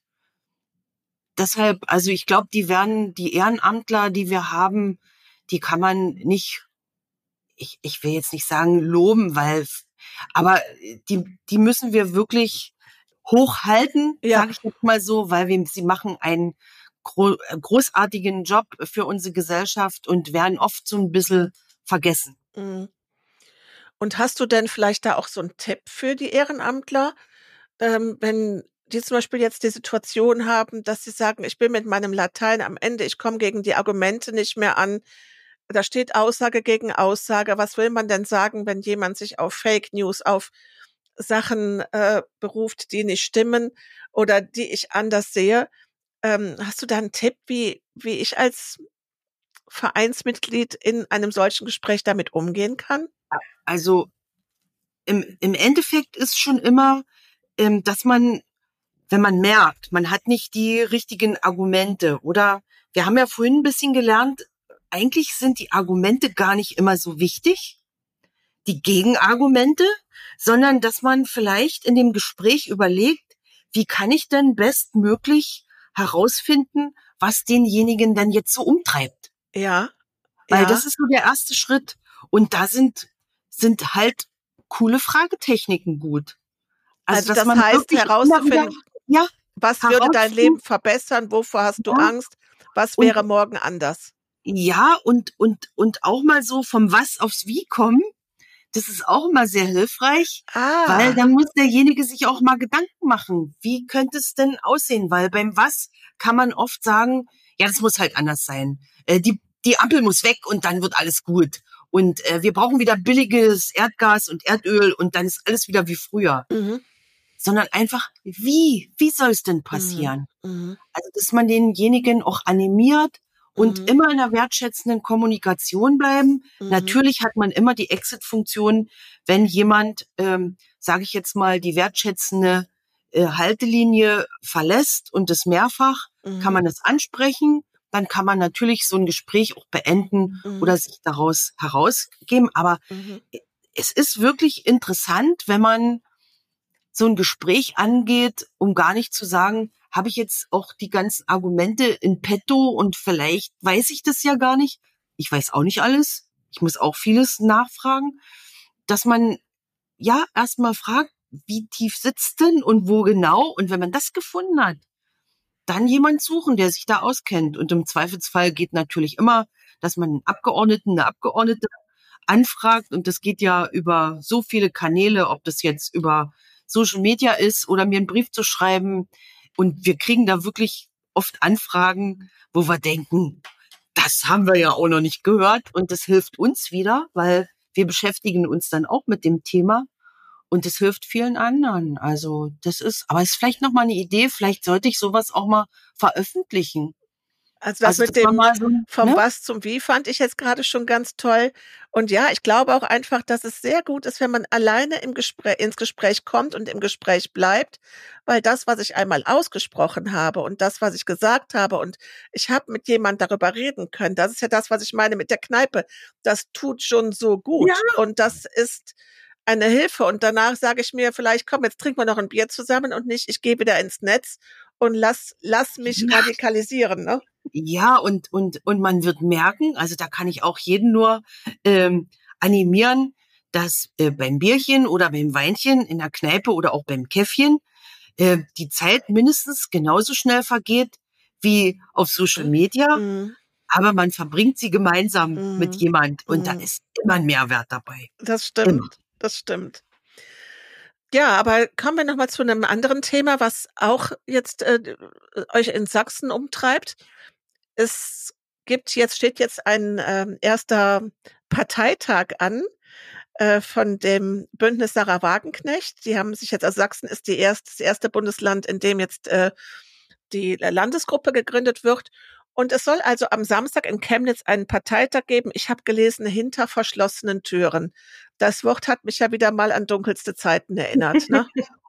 deshalb, also ich glaube, die werden, die Ehrenamtler, die wir haben, die kann man nicht, ich, ich will jetzt nicht sagen loben, weil, aber die, die müssen wir wirklich hochhalten, ja. sage ich jetzt mal so, weil wir, sie machen einen großartigen Job für unsere Gesellschaft und werden oft so ein bisschen vergessen. Mhm. Und hast du denn vielleicht da auch so einen Tipp für die Ehrenamtler, ähm, wenn die zum Beispiel jetzt die Situation haben, dass sie sagen, ich bin mit meinem Latein am Ende, ich komme gegen die Argumente nicht mehr an. Da steht Aussage gegen Aussage. Was will man denn sagen, wenn jemand sich auf Fake News, auf Sachen äh, beruft, die nicht stimmen oder die ich anders sehe? Ähm, hast du da einen Tipp, wie, wie ich als Vereinsmitglied in einem solchen Gespräch damit umgehen kann? Also im, im Endeffekt ist schon immer, ähm, dass man wenn man merkt, man hat nicht die richtigen Argumente oder wir haben ja vorhin ein bisschen gelernt, eigentlich sind die Argumente gar nicht immer so wichtig, die Gegenargumente, sondern dass man vielleicht in dem Gespräch überlegt, wie kann ich denn bestmöglich herausfinden, was denjenigen dann jetzt so umtreibt. Ja. Weil ja. das ist so der erste Schritt. Und da sind, sind halt coole Fragetechniken gut. Also, also das heißt herauszufinden, ja. Was würde dein Leben verbessern? Wovor hast du ja. Angst? Was wäre und, morgen anders? Ja, und, und, und auch mal so vom Was aufs Wie kommen. Das ist auch immer sehr hilfreich, ah. weil dann muss derjenige sich auch mal Gedanken machen. Wie könnte es denn aussehen? Weil beim Was kann man oft sagen, ja, das muss halt anders sein. Äh, die, die Ampel muss weg und dann wird alles gut. Und äh, wir brauchen wieder billiges Erdgas und Erdöl und dann ist alles wieder wie früher. Mhm sondern einfach, wie, wie soll es denn passieren? Mhm. mhm. Also, dass man denjenigen auch animiert und mhm. immer in einer wertschätzenden Kommunikation bleiben. Mhm. Natürlich hat man immer die Exit-Funktion, wenn jemand, ähm, sage ich jetzt mal, die wertschätzende äh, Haltelinie verlässt und das mehrfach, kann mhm. man das ansprechen. Dann kann man natürlich so ein Gespräch auch beenden mhm. oder sich daraus herausgeben. Aber es ist wirklich interessant, wenn man so ein Gespräch angeht, um gar nicht zu sagen, habe ich jetzt auch die ganzen Argumente in petto und vielleicht weiß ich das ja gar nicht. Ich weiß auch nicht alles. Ich muss auch vieles nachfragen, dass man ja erstmal fragt, wie tief sitzt denn und wo genau? Und wenn man das gefunden hat, dann jemand suchen, der sich da auskennt. Und im Zweifelsfall geht natürlich immer, dass man einen Abgeordneten, eine Abgeordnete anfragt. Und das geht ja über so viele Kanäle, ob das jetzt über Social Media ist oder mir einen Brief zu schreiben. Und wir kriegen da wirklich oft Anfragen, wo wir denken, das haben wir ja auch noch nicht gehört. Und das hilft uns wieder, weil wir beschäftigen uns dann auch mit dem Thema. Und es hilft vielen anderen. Also das ist, aber es ist vielleicht noch mal eine Idee. Vielleicht sollte ich sowas auch mal veröffentlichen. Also das also mit das dem so, vom ne? Was zum Wie fand ich jetzt gerade schon ganz toll. Und ja, ich glaube auch einfach, dass es sehr gut ist, wenn man alleine im Gespräch, ins Gespräch kommt und im Gespräch bleibt, weil das, was ich einmal ausgesprochen habe und das, was ich gesagt habe und ich habe mit jemand darüber reden können, das ist ja das, was ich meine mit der Kneipe. Das tut schon so gut. Ja. Und das ist eine Hilfe. Und danach sage ich mir vielleicht, komm, jetzt trinken wir noch ein Bier zusammen und nicht, ich gehe wieder ins Netz und lass, lass mich radikalisieren. Ne? Ja, und, und, und man wird merken, also da kann ich auch jeden nur ähm, animieren, dass äh, beim Bierchen oder beim Weinchen in der Kneipe oder auch beim Käffchen äh, die Zeit mindestens genauso schnell vergeht wie auf Social Media. Mhm. Aber man verbringt sie gemeinsam mhm. mit jemand und mhm. da ist immer ein Mehrwert dabei. Das stimmt. Immer. Das stimmt. Ja, aber kommen wir nochmal zu einem anderen Thema, was auch jetzt äh, euch in Sachsen umtreibt. Es gibt jetzt, steht jetzt ein äh, erster Parteitag an äh, von dem Bündnis Sarah Wagenknecht. Die haben sich jetzt, also Sachsen ist die erste, das erste Bundesland, in dem jetzt äh, die Landesgruppe gegründet wird. Und es soll also am Samstag in Chemnitz einen Parteitag geben. Ich habe gelesen, hinter verschlossenen Türen. Das Wort hat mich ja wieder mal an dunkelste Zeiten erinnert. Ne?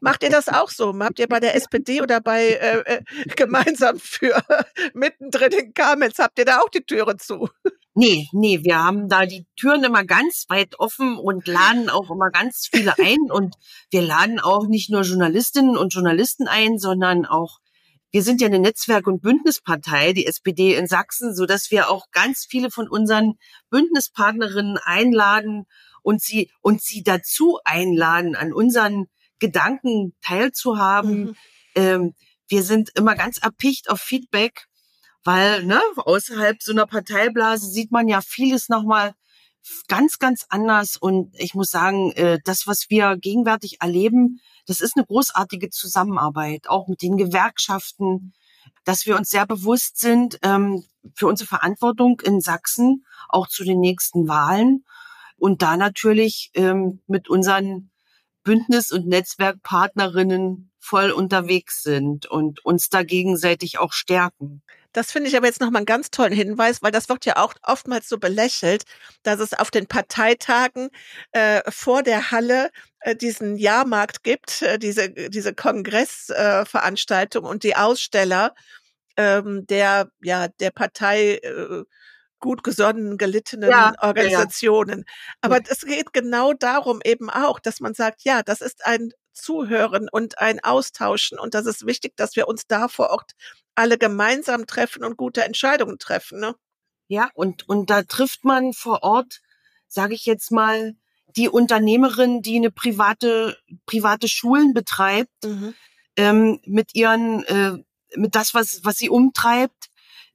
Macht ihr das auch so? Habt ihr bei der SPD oder bei äh, äh, gemeinsam für mittendrin in Kamenz, habt ihr da auch die Türen zu? Nee, nee, wir haben da die Türen immer ganz weit offen und laden auch immer ganz viele ein. Und wir laden auch nicht nur Journalistinnen und Journalisten ein, sondern auch wir sind ja eine Netzwerk- und Bündnispartei, die SPD in Sachsen, so dass wir auch ganz viele von unseren Bündnispartnerinnen einladen und sie, und sie dazu einladen, an unseren Gedanken teilzuhaben. Mhm. Ähm, wir sind immer ganz erpicht auf Feedback, weil ne, außerhalb so einer Parteiblase sieht man ja vieles nochmal ganz, ganz anders. Und ich muss sagen, äh, das, was wir gegenwärtig erleben, das ist eine großartige Zusammenarbeit, auch mit den Gewerkschaften, dass wir uns sehr bewusst sind ähm, für unsere Verantwortung in Sachsen, auch zu den nächsten Wahlen. Und da natürlich ähm, mit unseren Bündnis- und Netzwerkpartnerinnen voll unterwegs sind und uns da gegenseitig auch stärken. Das finde ich aber jetzt nochmal einen ganz tollen Hinweis, weil das wird ja auch oftmals so belächelt, dass es auf den Parteitagen äh, vor der Halle äh, diesen Jahrmarkt gibt, äh, diese, diese Kongressveranstaltung und die Aussteller ähm, der, ja, der Partei äh, gut gesonnen, gelittenen ja, Organisationen. Ja. Aber es geht genau darum eben auch, dass man sagt, ja, das ist ein Zuhören und ein Austauschen und das ist wichtig, dass wir uns da vor Ort alle gemeinsam treffen und gute Entscheidungen treffen. Ne? Ja, und, und da trifft man vor Ort, sage ich jetzt mal, die Unternehmerin, die eine private, private Schulen betreibt, mhm. ähm, mit ihren, äh, mit das, was, was sie umtreibt,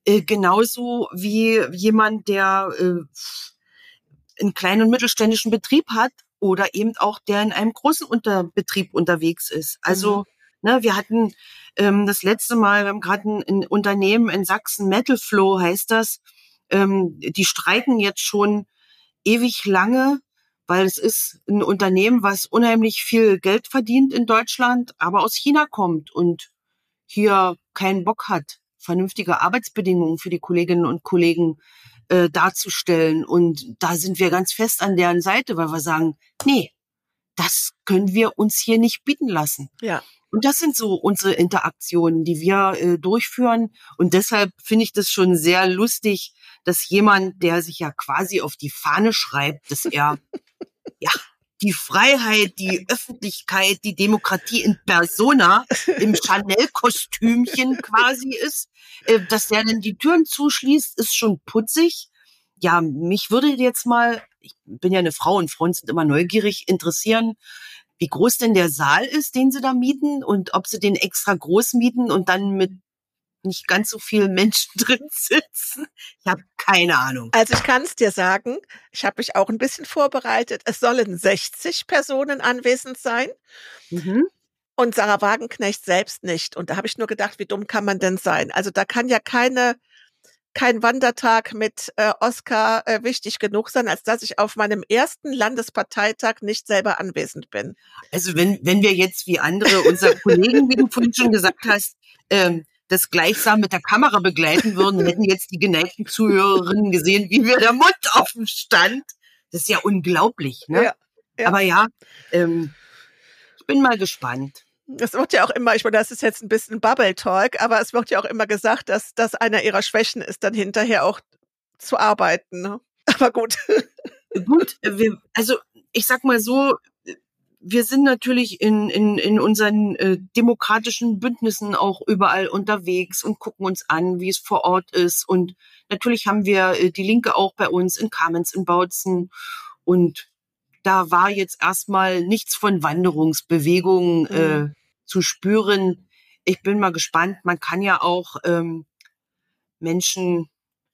äh, genauso wie jemand, der äh, einen kleinen und mittelständischen Betrieb hat oder eben auch der in einem großen Unterbetrieb unterwegs ist. Also, mhm. ne, wir hatten ähm, das letzte Mal, wir haben gerade ein, ein, Unternehmen in Sachsen, Metal Flow heißt das, ähm, die streiken jetzt schon ewig lange, weil es ist ein Unternehmen, was unheimlich viel Geld verdient in Deutschland, aber aus China kommt und hier keinen Bock hat, vernünftige Arbeitsbedingungen für die Kolleginnen und Kollegen äh, darzustellen. Und da sind wir ganz fest an deren Seite, weil wir sagen, nee, das können wir uns hier nicht bieten lassen. Ja. Und das sind so unsere Interaktionen, die wir äh, durchführen. Und deshalb finde ich das schon sehr lustig, dass jemand, der sich ja quasi auf die Fahne schreibt, dass er ja die Freiheit, die Öffentlichkeit, die Demokratie in Persona im Chanel-Kostümchen quasi ist, äh, dass der dann die Türen zuschließt, ist schon putzig. Ja, mich würde jetzt mal, ich bin ja eine Frau und Frauen sind immer neugierig, interessieren, wie groß denn der Saal ist, den sie da mieten und ob sie den extra groß mieten und dann mit nicht ganz so viele Menschen drin sitzen. Ich habe keine Ahnung. Also ich kann es dir sagen, ich habe mich auch ein bisschen vorbereitet. Es sollen 60 Personen anwesend sein. Mhm. Und Sarah Wagenknecht selbst nicht. Und da habe ich nur gedacht, wie dumm kann man denn sein? Also da kann ja keine kein Wandertag mit äh, Oscar äh, wichtig genug sein, als dass ich auf meinem ersten Landesparteitag nicht selber anwesend bin. Also wenn, wenn wir jetzt wie andere unserer Kollegen, wie du vorhin schon gesagt hast, ähm, das gleichsam mit der Kamera begleiten würden, hätten jetzt die geneigten Zuhörerinnen gesehen, wie wir der Mund offen stand. Das ist ja unglaublich, ne? Ja, ja. Aber ja, ähm, ich bin mal gespannt. Es wird ja auch immer, ich meine, das ist jetzt ein bisschen Bubble Talk, aber es wird ja auch immer gesagt, dass das einer ihrer Schwächen ist, dann hinterher auch zu arbeiten. Ne? Aber gut. Gut, wir, also ich sag mal so, wir sind natürlich in, in, in unseren äh, demokratischen Bündnissen auch überall unterwegs und gucken uns an, wie es vor Ort ist. Und natürlich haben wir äh, die Linke auch bei uns in Kamenz, in Bautzen. Und da war jetzt erstmal nichts von Wanderungsbewegungen äh, mhm. zu spüren. Ich bin mal gespannt. Man kann ja auch ähm, Menschen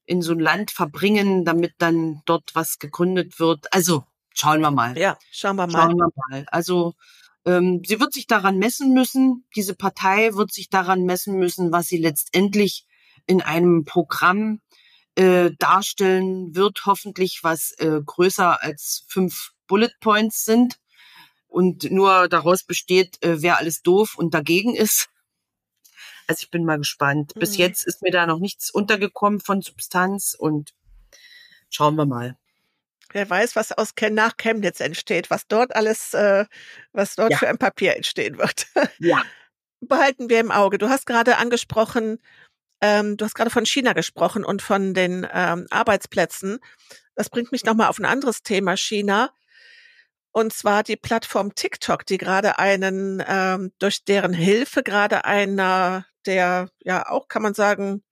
in so ein Land verbringen, damit dann dort was gegründet wird. Also schauen wir mal. Ja, schauen wir mal. Schauen wir mal. Also ähm, sie wird sich daran messen müssen, diese Partei wird sich daran messen müssen, was sie letztendlich in einem Programm äh, darstellen wird, hoffentlich was äh, größer als fünf Bullet Points sind und nur daraus besteht, äh, wer alles doof und dagegen ist. Also ich bin mal gespannt. Bis mhm. jetzt ist mir da noch nichts untergekommen von Substanz und schauen wir mal. Wer weiß, was aus nach Chemnitz entsteht, was dort alles, äh, was dort ja. für ein Papier entstehen wird. Ja. Behalten wir im Auge. Du hast gerade angesprochen, ähm, du hast gerade von China gesprochen und von den ähm, Arbeitsplätzen. Das bringt mich nochmal auf ein anderes Thema, China. Und zwar die Plattform TikTok, die gerade einen, ähm, durch deren Hilfe gerade einer der, ja auch kann man sagen,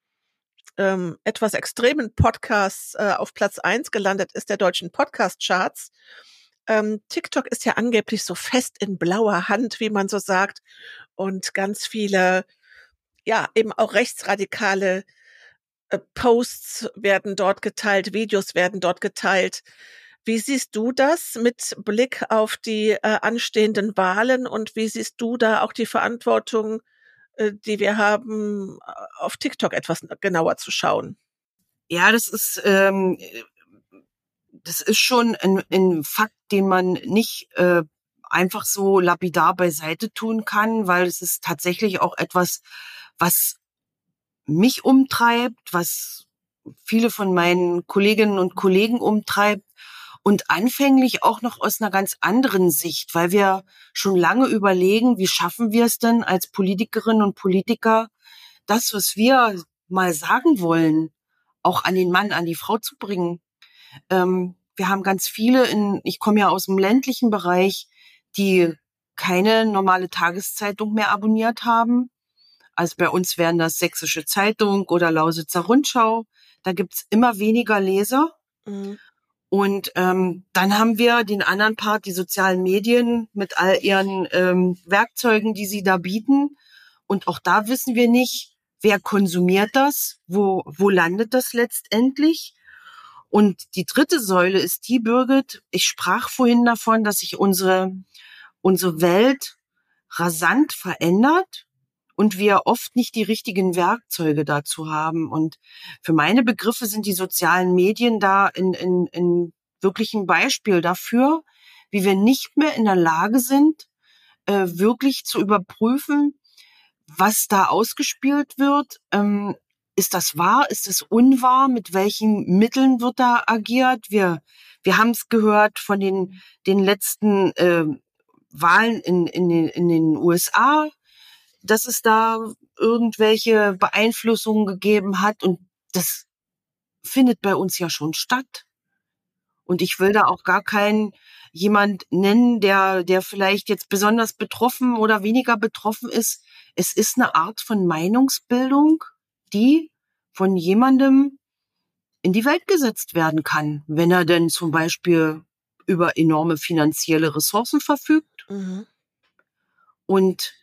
ähm, etwas extremen Podcasts äh, auf Platz eins gelandet ist der deutschen Podcast-Charts. Ähm, TikTok ist ja angeblich so fest in blauer Hand, wie man so sagt. Und ganz viele, ja, eben auch rechtsradikale äh, Posts werden dort geteilt, Videos werden dort geteilt. Wie siehst du das mit Blick auf die äh, anstehenden Wahlen und wie siehst du da auch die Verantwortung, die wir haben, äh, auf TikTok etwas genauer zu schauen? Ja, das ist ähm, das ist schon ein, ein Fakt, den man nicht äh, einfach so lapidar beiseite tun kann, weil es ist tatsächlich auch etwas, was mich umtreibt, was viele von meinen Kolleginnen und Kollegen umtreibt und anfänglich auch noch aus einer ganz anderen Sicht, weil wir schon lange überlegen, wie schaffen wir es denn als Politikerinnen und Politiker, das, was wir mal sagen wollen, auch an den Mann, an die Frau zu bringen. Ähm, wir haben ganz viele in, ich komme ja aus dem ländlichen Bereich, die keine normale Tageszeitung mehr abonniert haben. Also bei uns wären das Sächsische Zeitung oder Lausitzer Rundschau. Da gibt's immer weniger Leser. Mhm. Und ähm, dann haben wir den anderen Part, die sozialen Medien mit all ihren ähm, Werkzeugen, die sie da bieten. Und auch da wissen wir nicht, wer konsumiert das, wo, wo landet das letztendlich. Und die dritte Säule ist die, Birgit, ich sprach vorhin davon, dass sich unsere, unsere Welt rasant verändert und wir oft nicht die richtigen Werkzeuge dazu haben. Und für meine Begriffe sind die sozialen Medien da in, in, in wirklich ein Beispiel dafür, wie wir nicht mehr in der Lage sind, äh, wirklich zu überprüfen, was da ausgespielt wird. Ähm, ist das wahr? Ist es unwahr? Mit welchen Mitteln wird da agiert? Wir, wir haben es gehört von den, den letzten äh, Wahlen in, in, den, in den USA dass es da irgendwelche Beeinflussungen gegeben hat und das findet bei uns ja schon statt. Und ich will da auch gar keinen jemand nennen, der, der vielleicht jetzt besonders betroffen oder weniger betroffen ist. Es ist eine Art von Meinungsbildung, die von jemandem in die Welt gesetzt werden kann, wenn er denn zum Beispiel über enorme finanzielle Ressourcen verfügt. Mhm. Und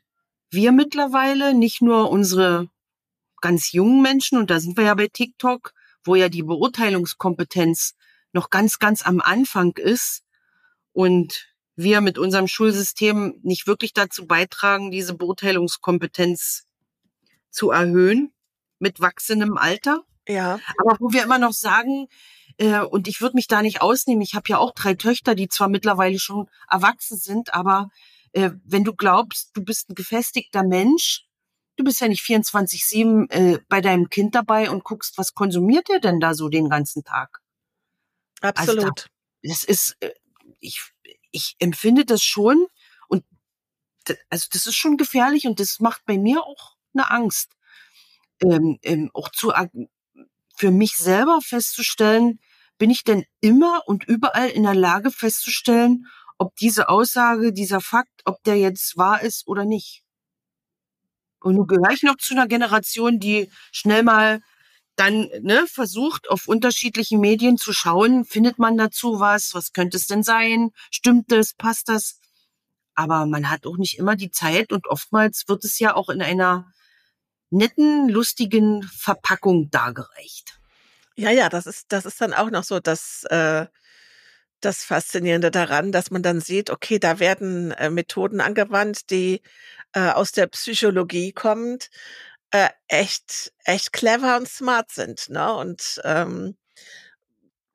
wir mittlerweile, nicht nur unsere ganz jungen Menschen, und da sind wir ja bei TikTok, wo ja die Beurteilungskompetenz noch ganz, ganz am Anfang ist und wir mit unserem Schulsystem nicht wirklich dazu beitragen, diese Beurteilungskompetenz zu erhöhen mit wachsendem Alter. Ja. Aber wo wir immer noch sagen, äh, und ich würde mich da nicht ausnehmen, ich habe ja auch drei Töchter, die zwar mittlerweile schon erwachsen sind, aber äh, wenn du glaubst, du bist ein gefestigter Mensch, Du bist ja nicht 24-7 äh, bei deinem Kind dabei und guckst, was konsumiert er denn da so den ganzen Tag? Absolut. Also da, das ist, äh, ich, ich empfinde das schon und also das ist schon gefährlich und das macht bei mir auch eine Angst. Ähm, ähm, auch zu für mich selber festzustellen, bin ich denn immer und überall in der Lage festzustellen, ob diese Aussage, dieser Fakt, ob der jetzt wahr ist oder nicht. Und nun gehöre ich noch zu einer Generation, die schnell mal dann ne, versucht, auf unterschiedlichen Medien zu schauen, findet man dazu was, was könnte es denn sein, stimmt das, passt das? Aber man hat auch nicht immer die Zeit und oftmals wird es ja auch in einer netten, lustigen Verpackung dargereicht. Ja, ja, das ist, das ist dann auch noch so das, äh, das Faszinierende daran, dass man dann sieht, okay, da werden äh, Methoden angewandt, die äh, aus der Psychologie kommt, äh, echt, echt clever und smart sind. Ne? Und ähm,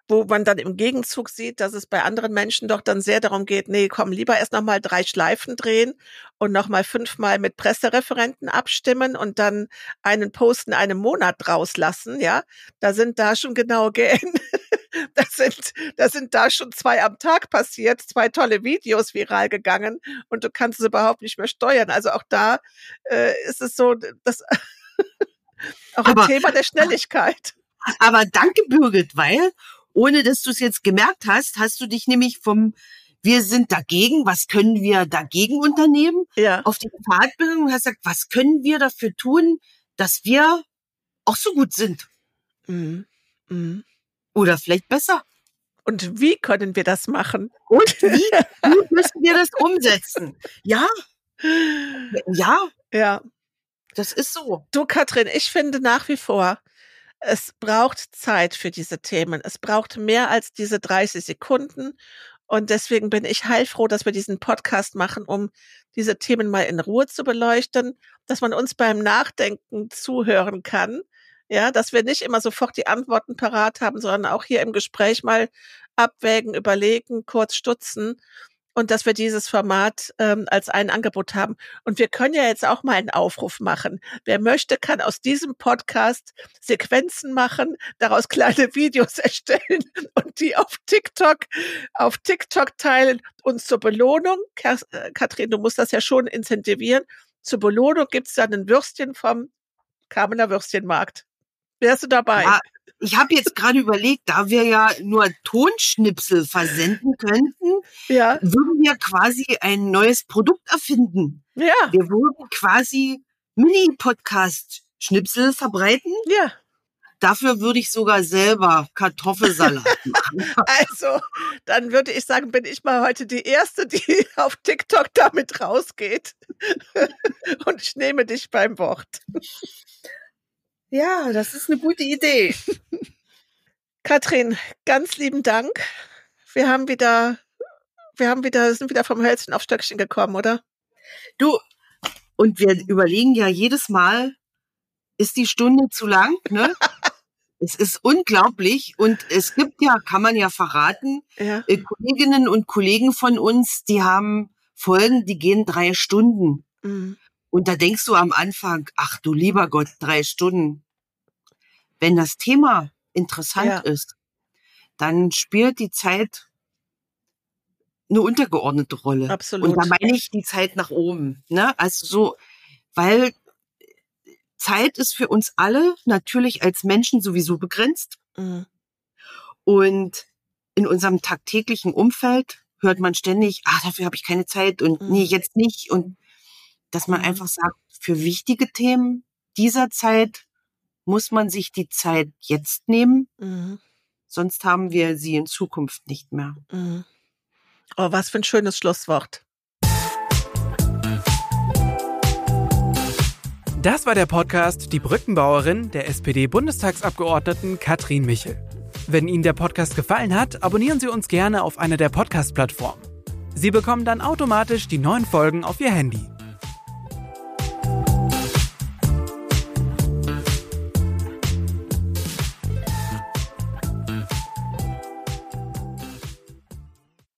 wo man dann im Gegenzug sieht, dass es bei anderen Menschen doch dann sehr darum geht, nee, komm, lieber erst nochmal drei Schleifen drehen und nochmal fünfmal mit Pressereferenten abstimmen und dann einen Posten einen Monat rauslassen, ja. Da sind da schon genau gehen. das sind, das sind da schon zwei am Tag passiert, zwei tolle Videos viral gegangen und du kannst es überhaupt nicht mehr steuern. Also auch da äh, ist es so, das auch ein Thema der Schnelligkeit. Aber danke, Birgit, weil ohne dass du es jetzt gemerkt hast, hast du dich nämlich vom wir sind dagegen, was können wir dagegen unternehmen, ja. auf die Pfadbildung und hast gesagt, was können wir dafür tun, dass wir auch so gut sind. Mhm. Mhm. Oder vielleicht besser. Und wie können wir das machen? Und wie, wie müssen wir das umsetzen? Ja. Ja. Ja. Das ist so. Du, Katrin, ich finde nach wie vor, es braucht Zeit für diese Themen. Es braucht mehr als diese 30 Sekunden. Und deswegen bin ich heilfroh, dass wir diesen Podcast machen, um diese Themen mal in Ruhe zu beleuchten, dass man uns beim Nachdenken zuhören kann. Ja, dass wir nicht immer sofort die Antworten parat haben, sondern auch hier im Gespräch mal abwägen, überlegen, kurz stutzen und dass wir dieses Format ähm, als ein Angebot haben. Und wir können ja jetzt auch mal einen Aufruf machen. Wer möchte, kann aus diesem Podcast Sequenzen machen, daraus kleine Videos erstellen und die auf TikTok, auf TikTok teilen. Und zur Belohnung, äh, Kathrin, du musst das ja schon incentivieren, zur Belohnung gibt's dann ein Würstchen vom Kamener Würstchenmarkt. Wärst du dabei? Ja, ich habe jetzt gerade überlegt, da wir ja nur Tonschnipsel versenden könnten, ja. würden wir quasi ein neues Produkt erfinden. Ja. Wir würden quasi Mini-Podcast-Schnipsel verbreiten. Ja. Dafür würde ich sogar selber Kartoffelsalat machen. Also, dann würde ich sagen, bin ich mal heute die Erste, die auf TikTok damit rausgeht. Und ich nehme dich beim Wort. Ja, das ist eine gute Idee. Katrin, ganz lieben Dank. Wir haben wieder, wir haben wieder, sind wieder vom Hölzchen auf Stöckchen gekommen, oder? Du, und wir überlegen ja jedes Mal, ist die Stunde zu lang, ne? es ist unglaublich und es gibt ja, kann man ja verraten, ja. Äh, Kolleginnen und Kollegen von uns, die haben Folgen, die gehen drei Stunden. Mhm. Und da denkst du am Anfang, ach du lieber Gott, drei Stunden wenn das Thema interessant Ja. ist, dann spielt die Zeit eine untergeordnete Rolle. Absolut. Und da meine ich die Zeit nach oben. Ne? Also so, weil Zeit ist für uns alle natürlich als Menschen sowieso begrenzt. Mhm. Und in unserem tagtäglichen Umfeld hört man ständig, ah, dafür habe ich keine Zeit und Mhm. nee, jetzt nicht. Und dass man Mhm. einfach sagt, für wichtige Themen dieser Zeit muss man sich die Zeit jetzt nehmen, Mhm. sonst haben wir sie in Zukunft nicht mehr. Mhm. Oh, was für ein schönes Schlusswort. Das war der Podcast Die Brückenbauerin der SPD-Bundestagsabgeordneten Katrin Michel. Wenn Ihnen der Podcast gefallen hat, abonnieren Sie uns gerne auf einer der Podcast-Plattformen. Sie bekommen dann automatisch die neuen Folgen auf Ihr Handy.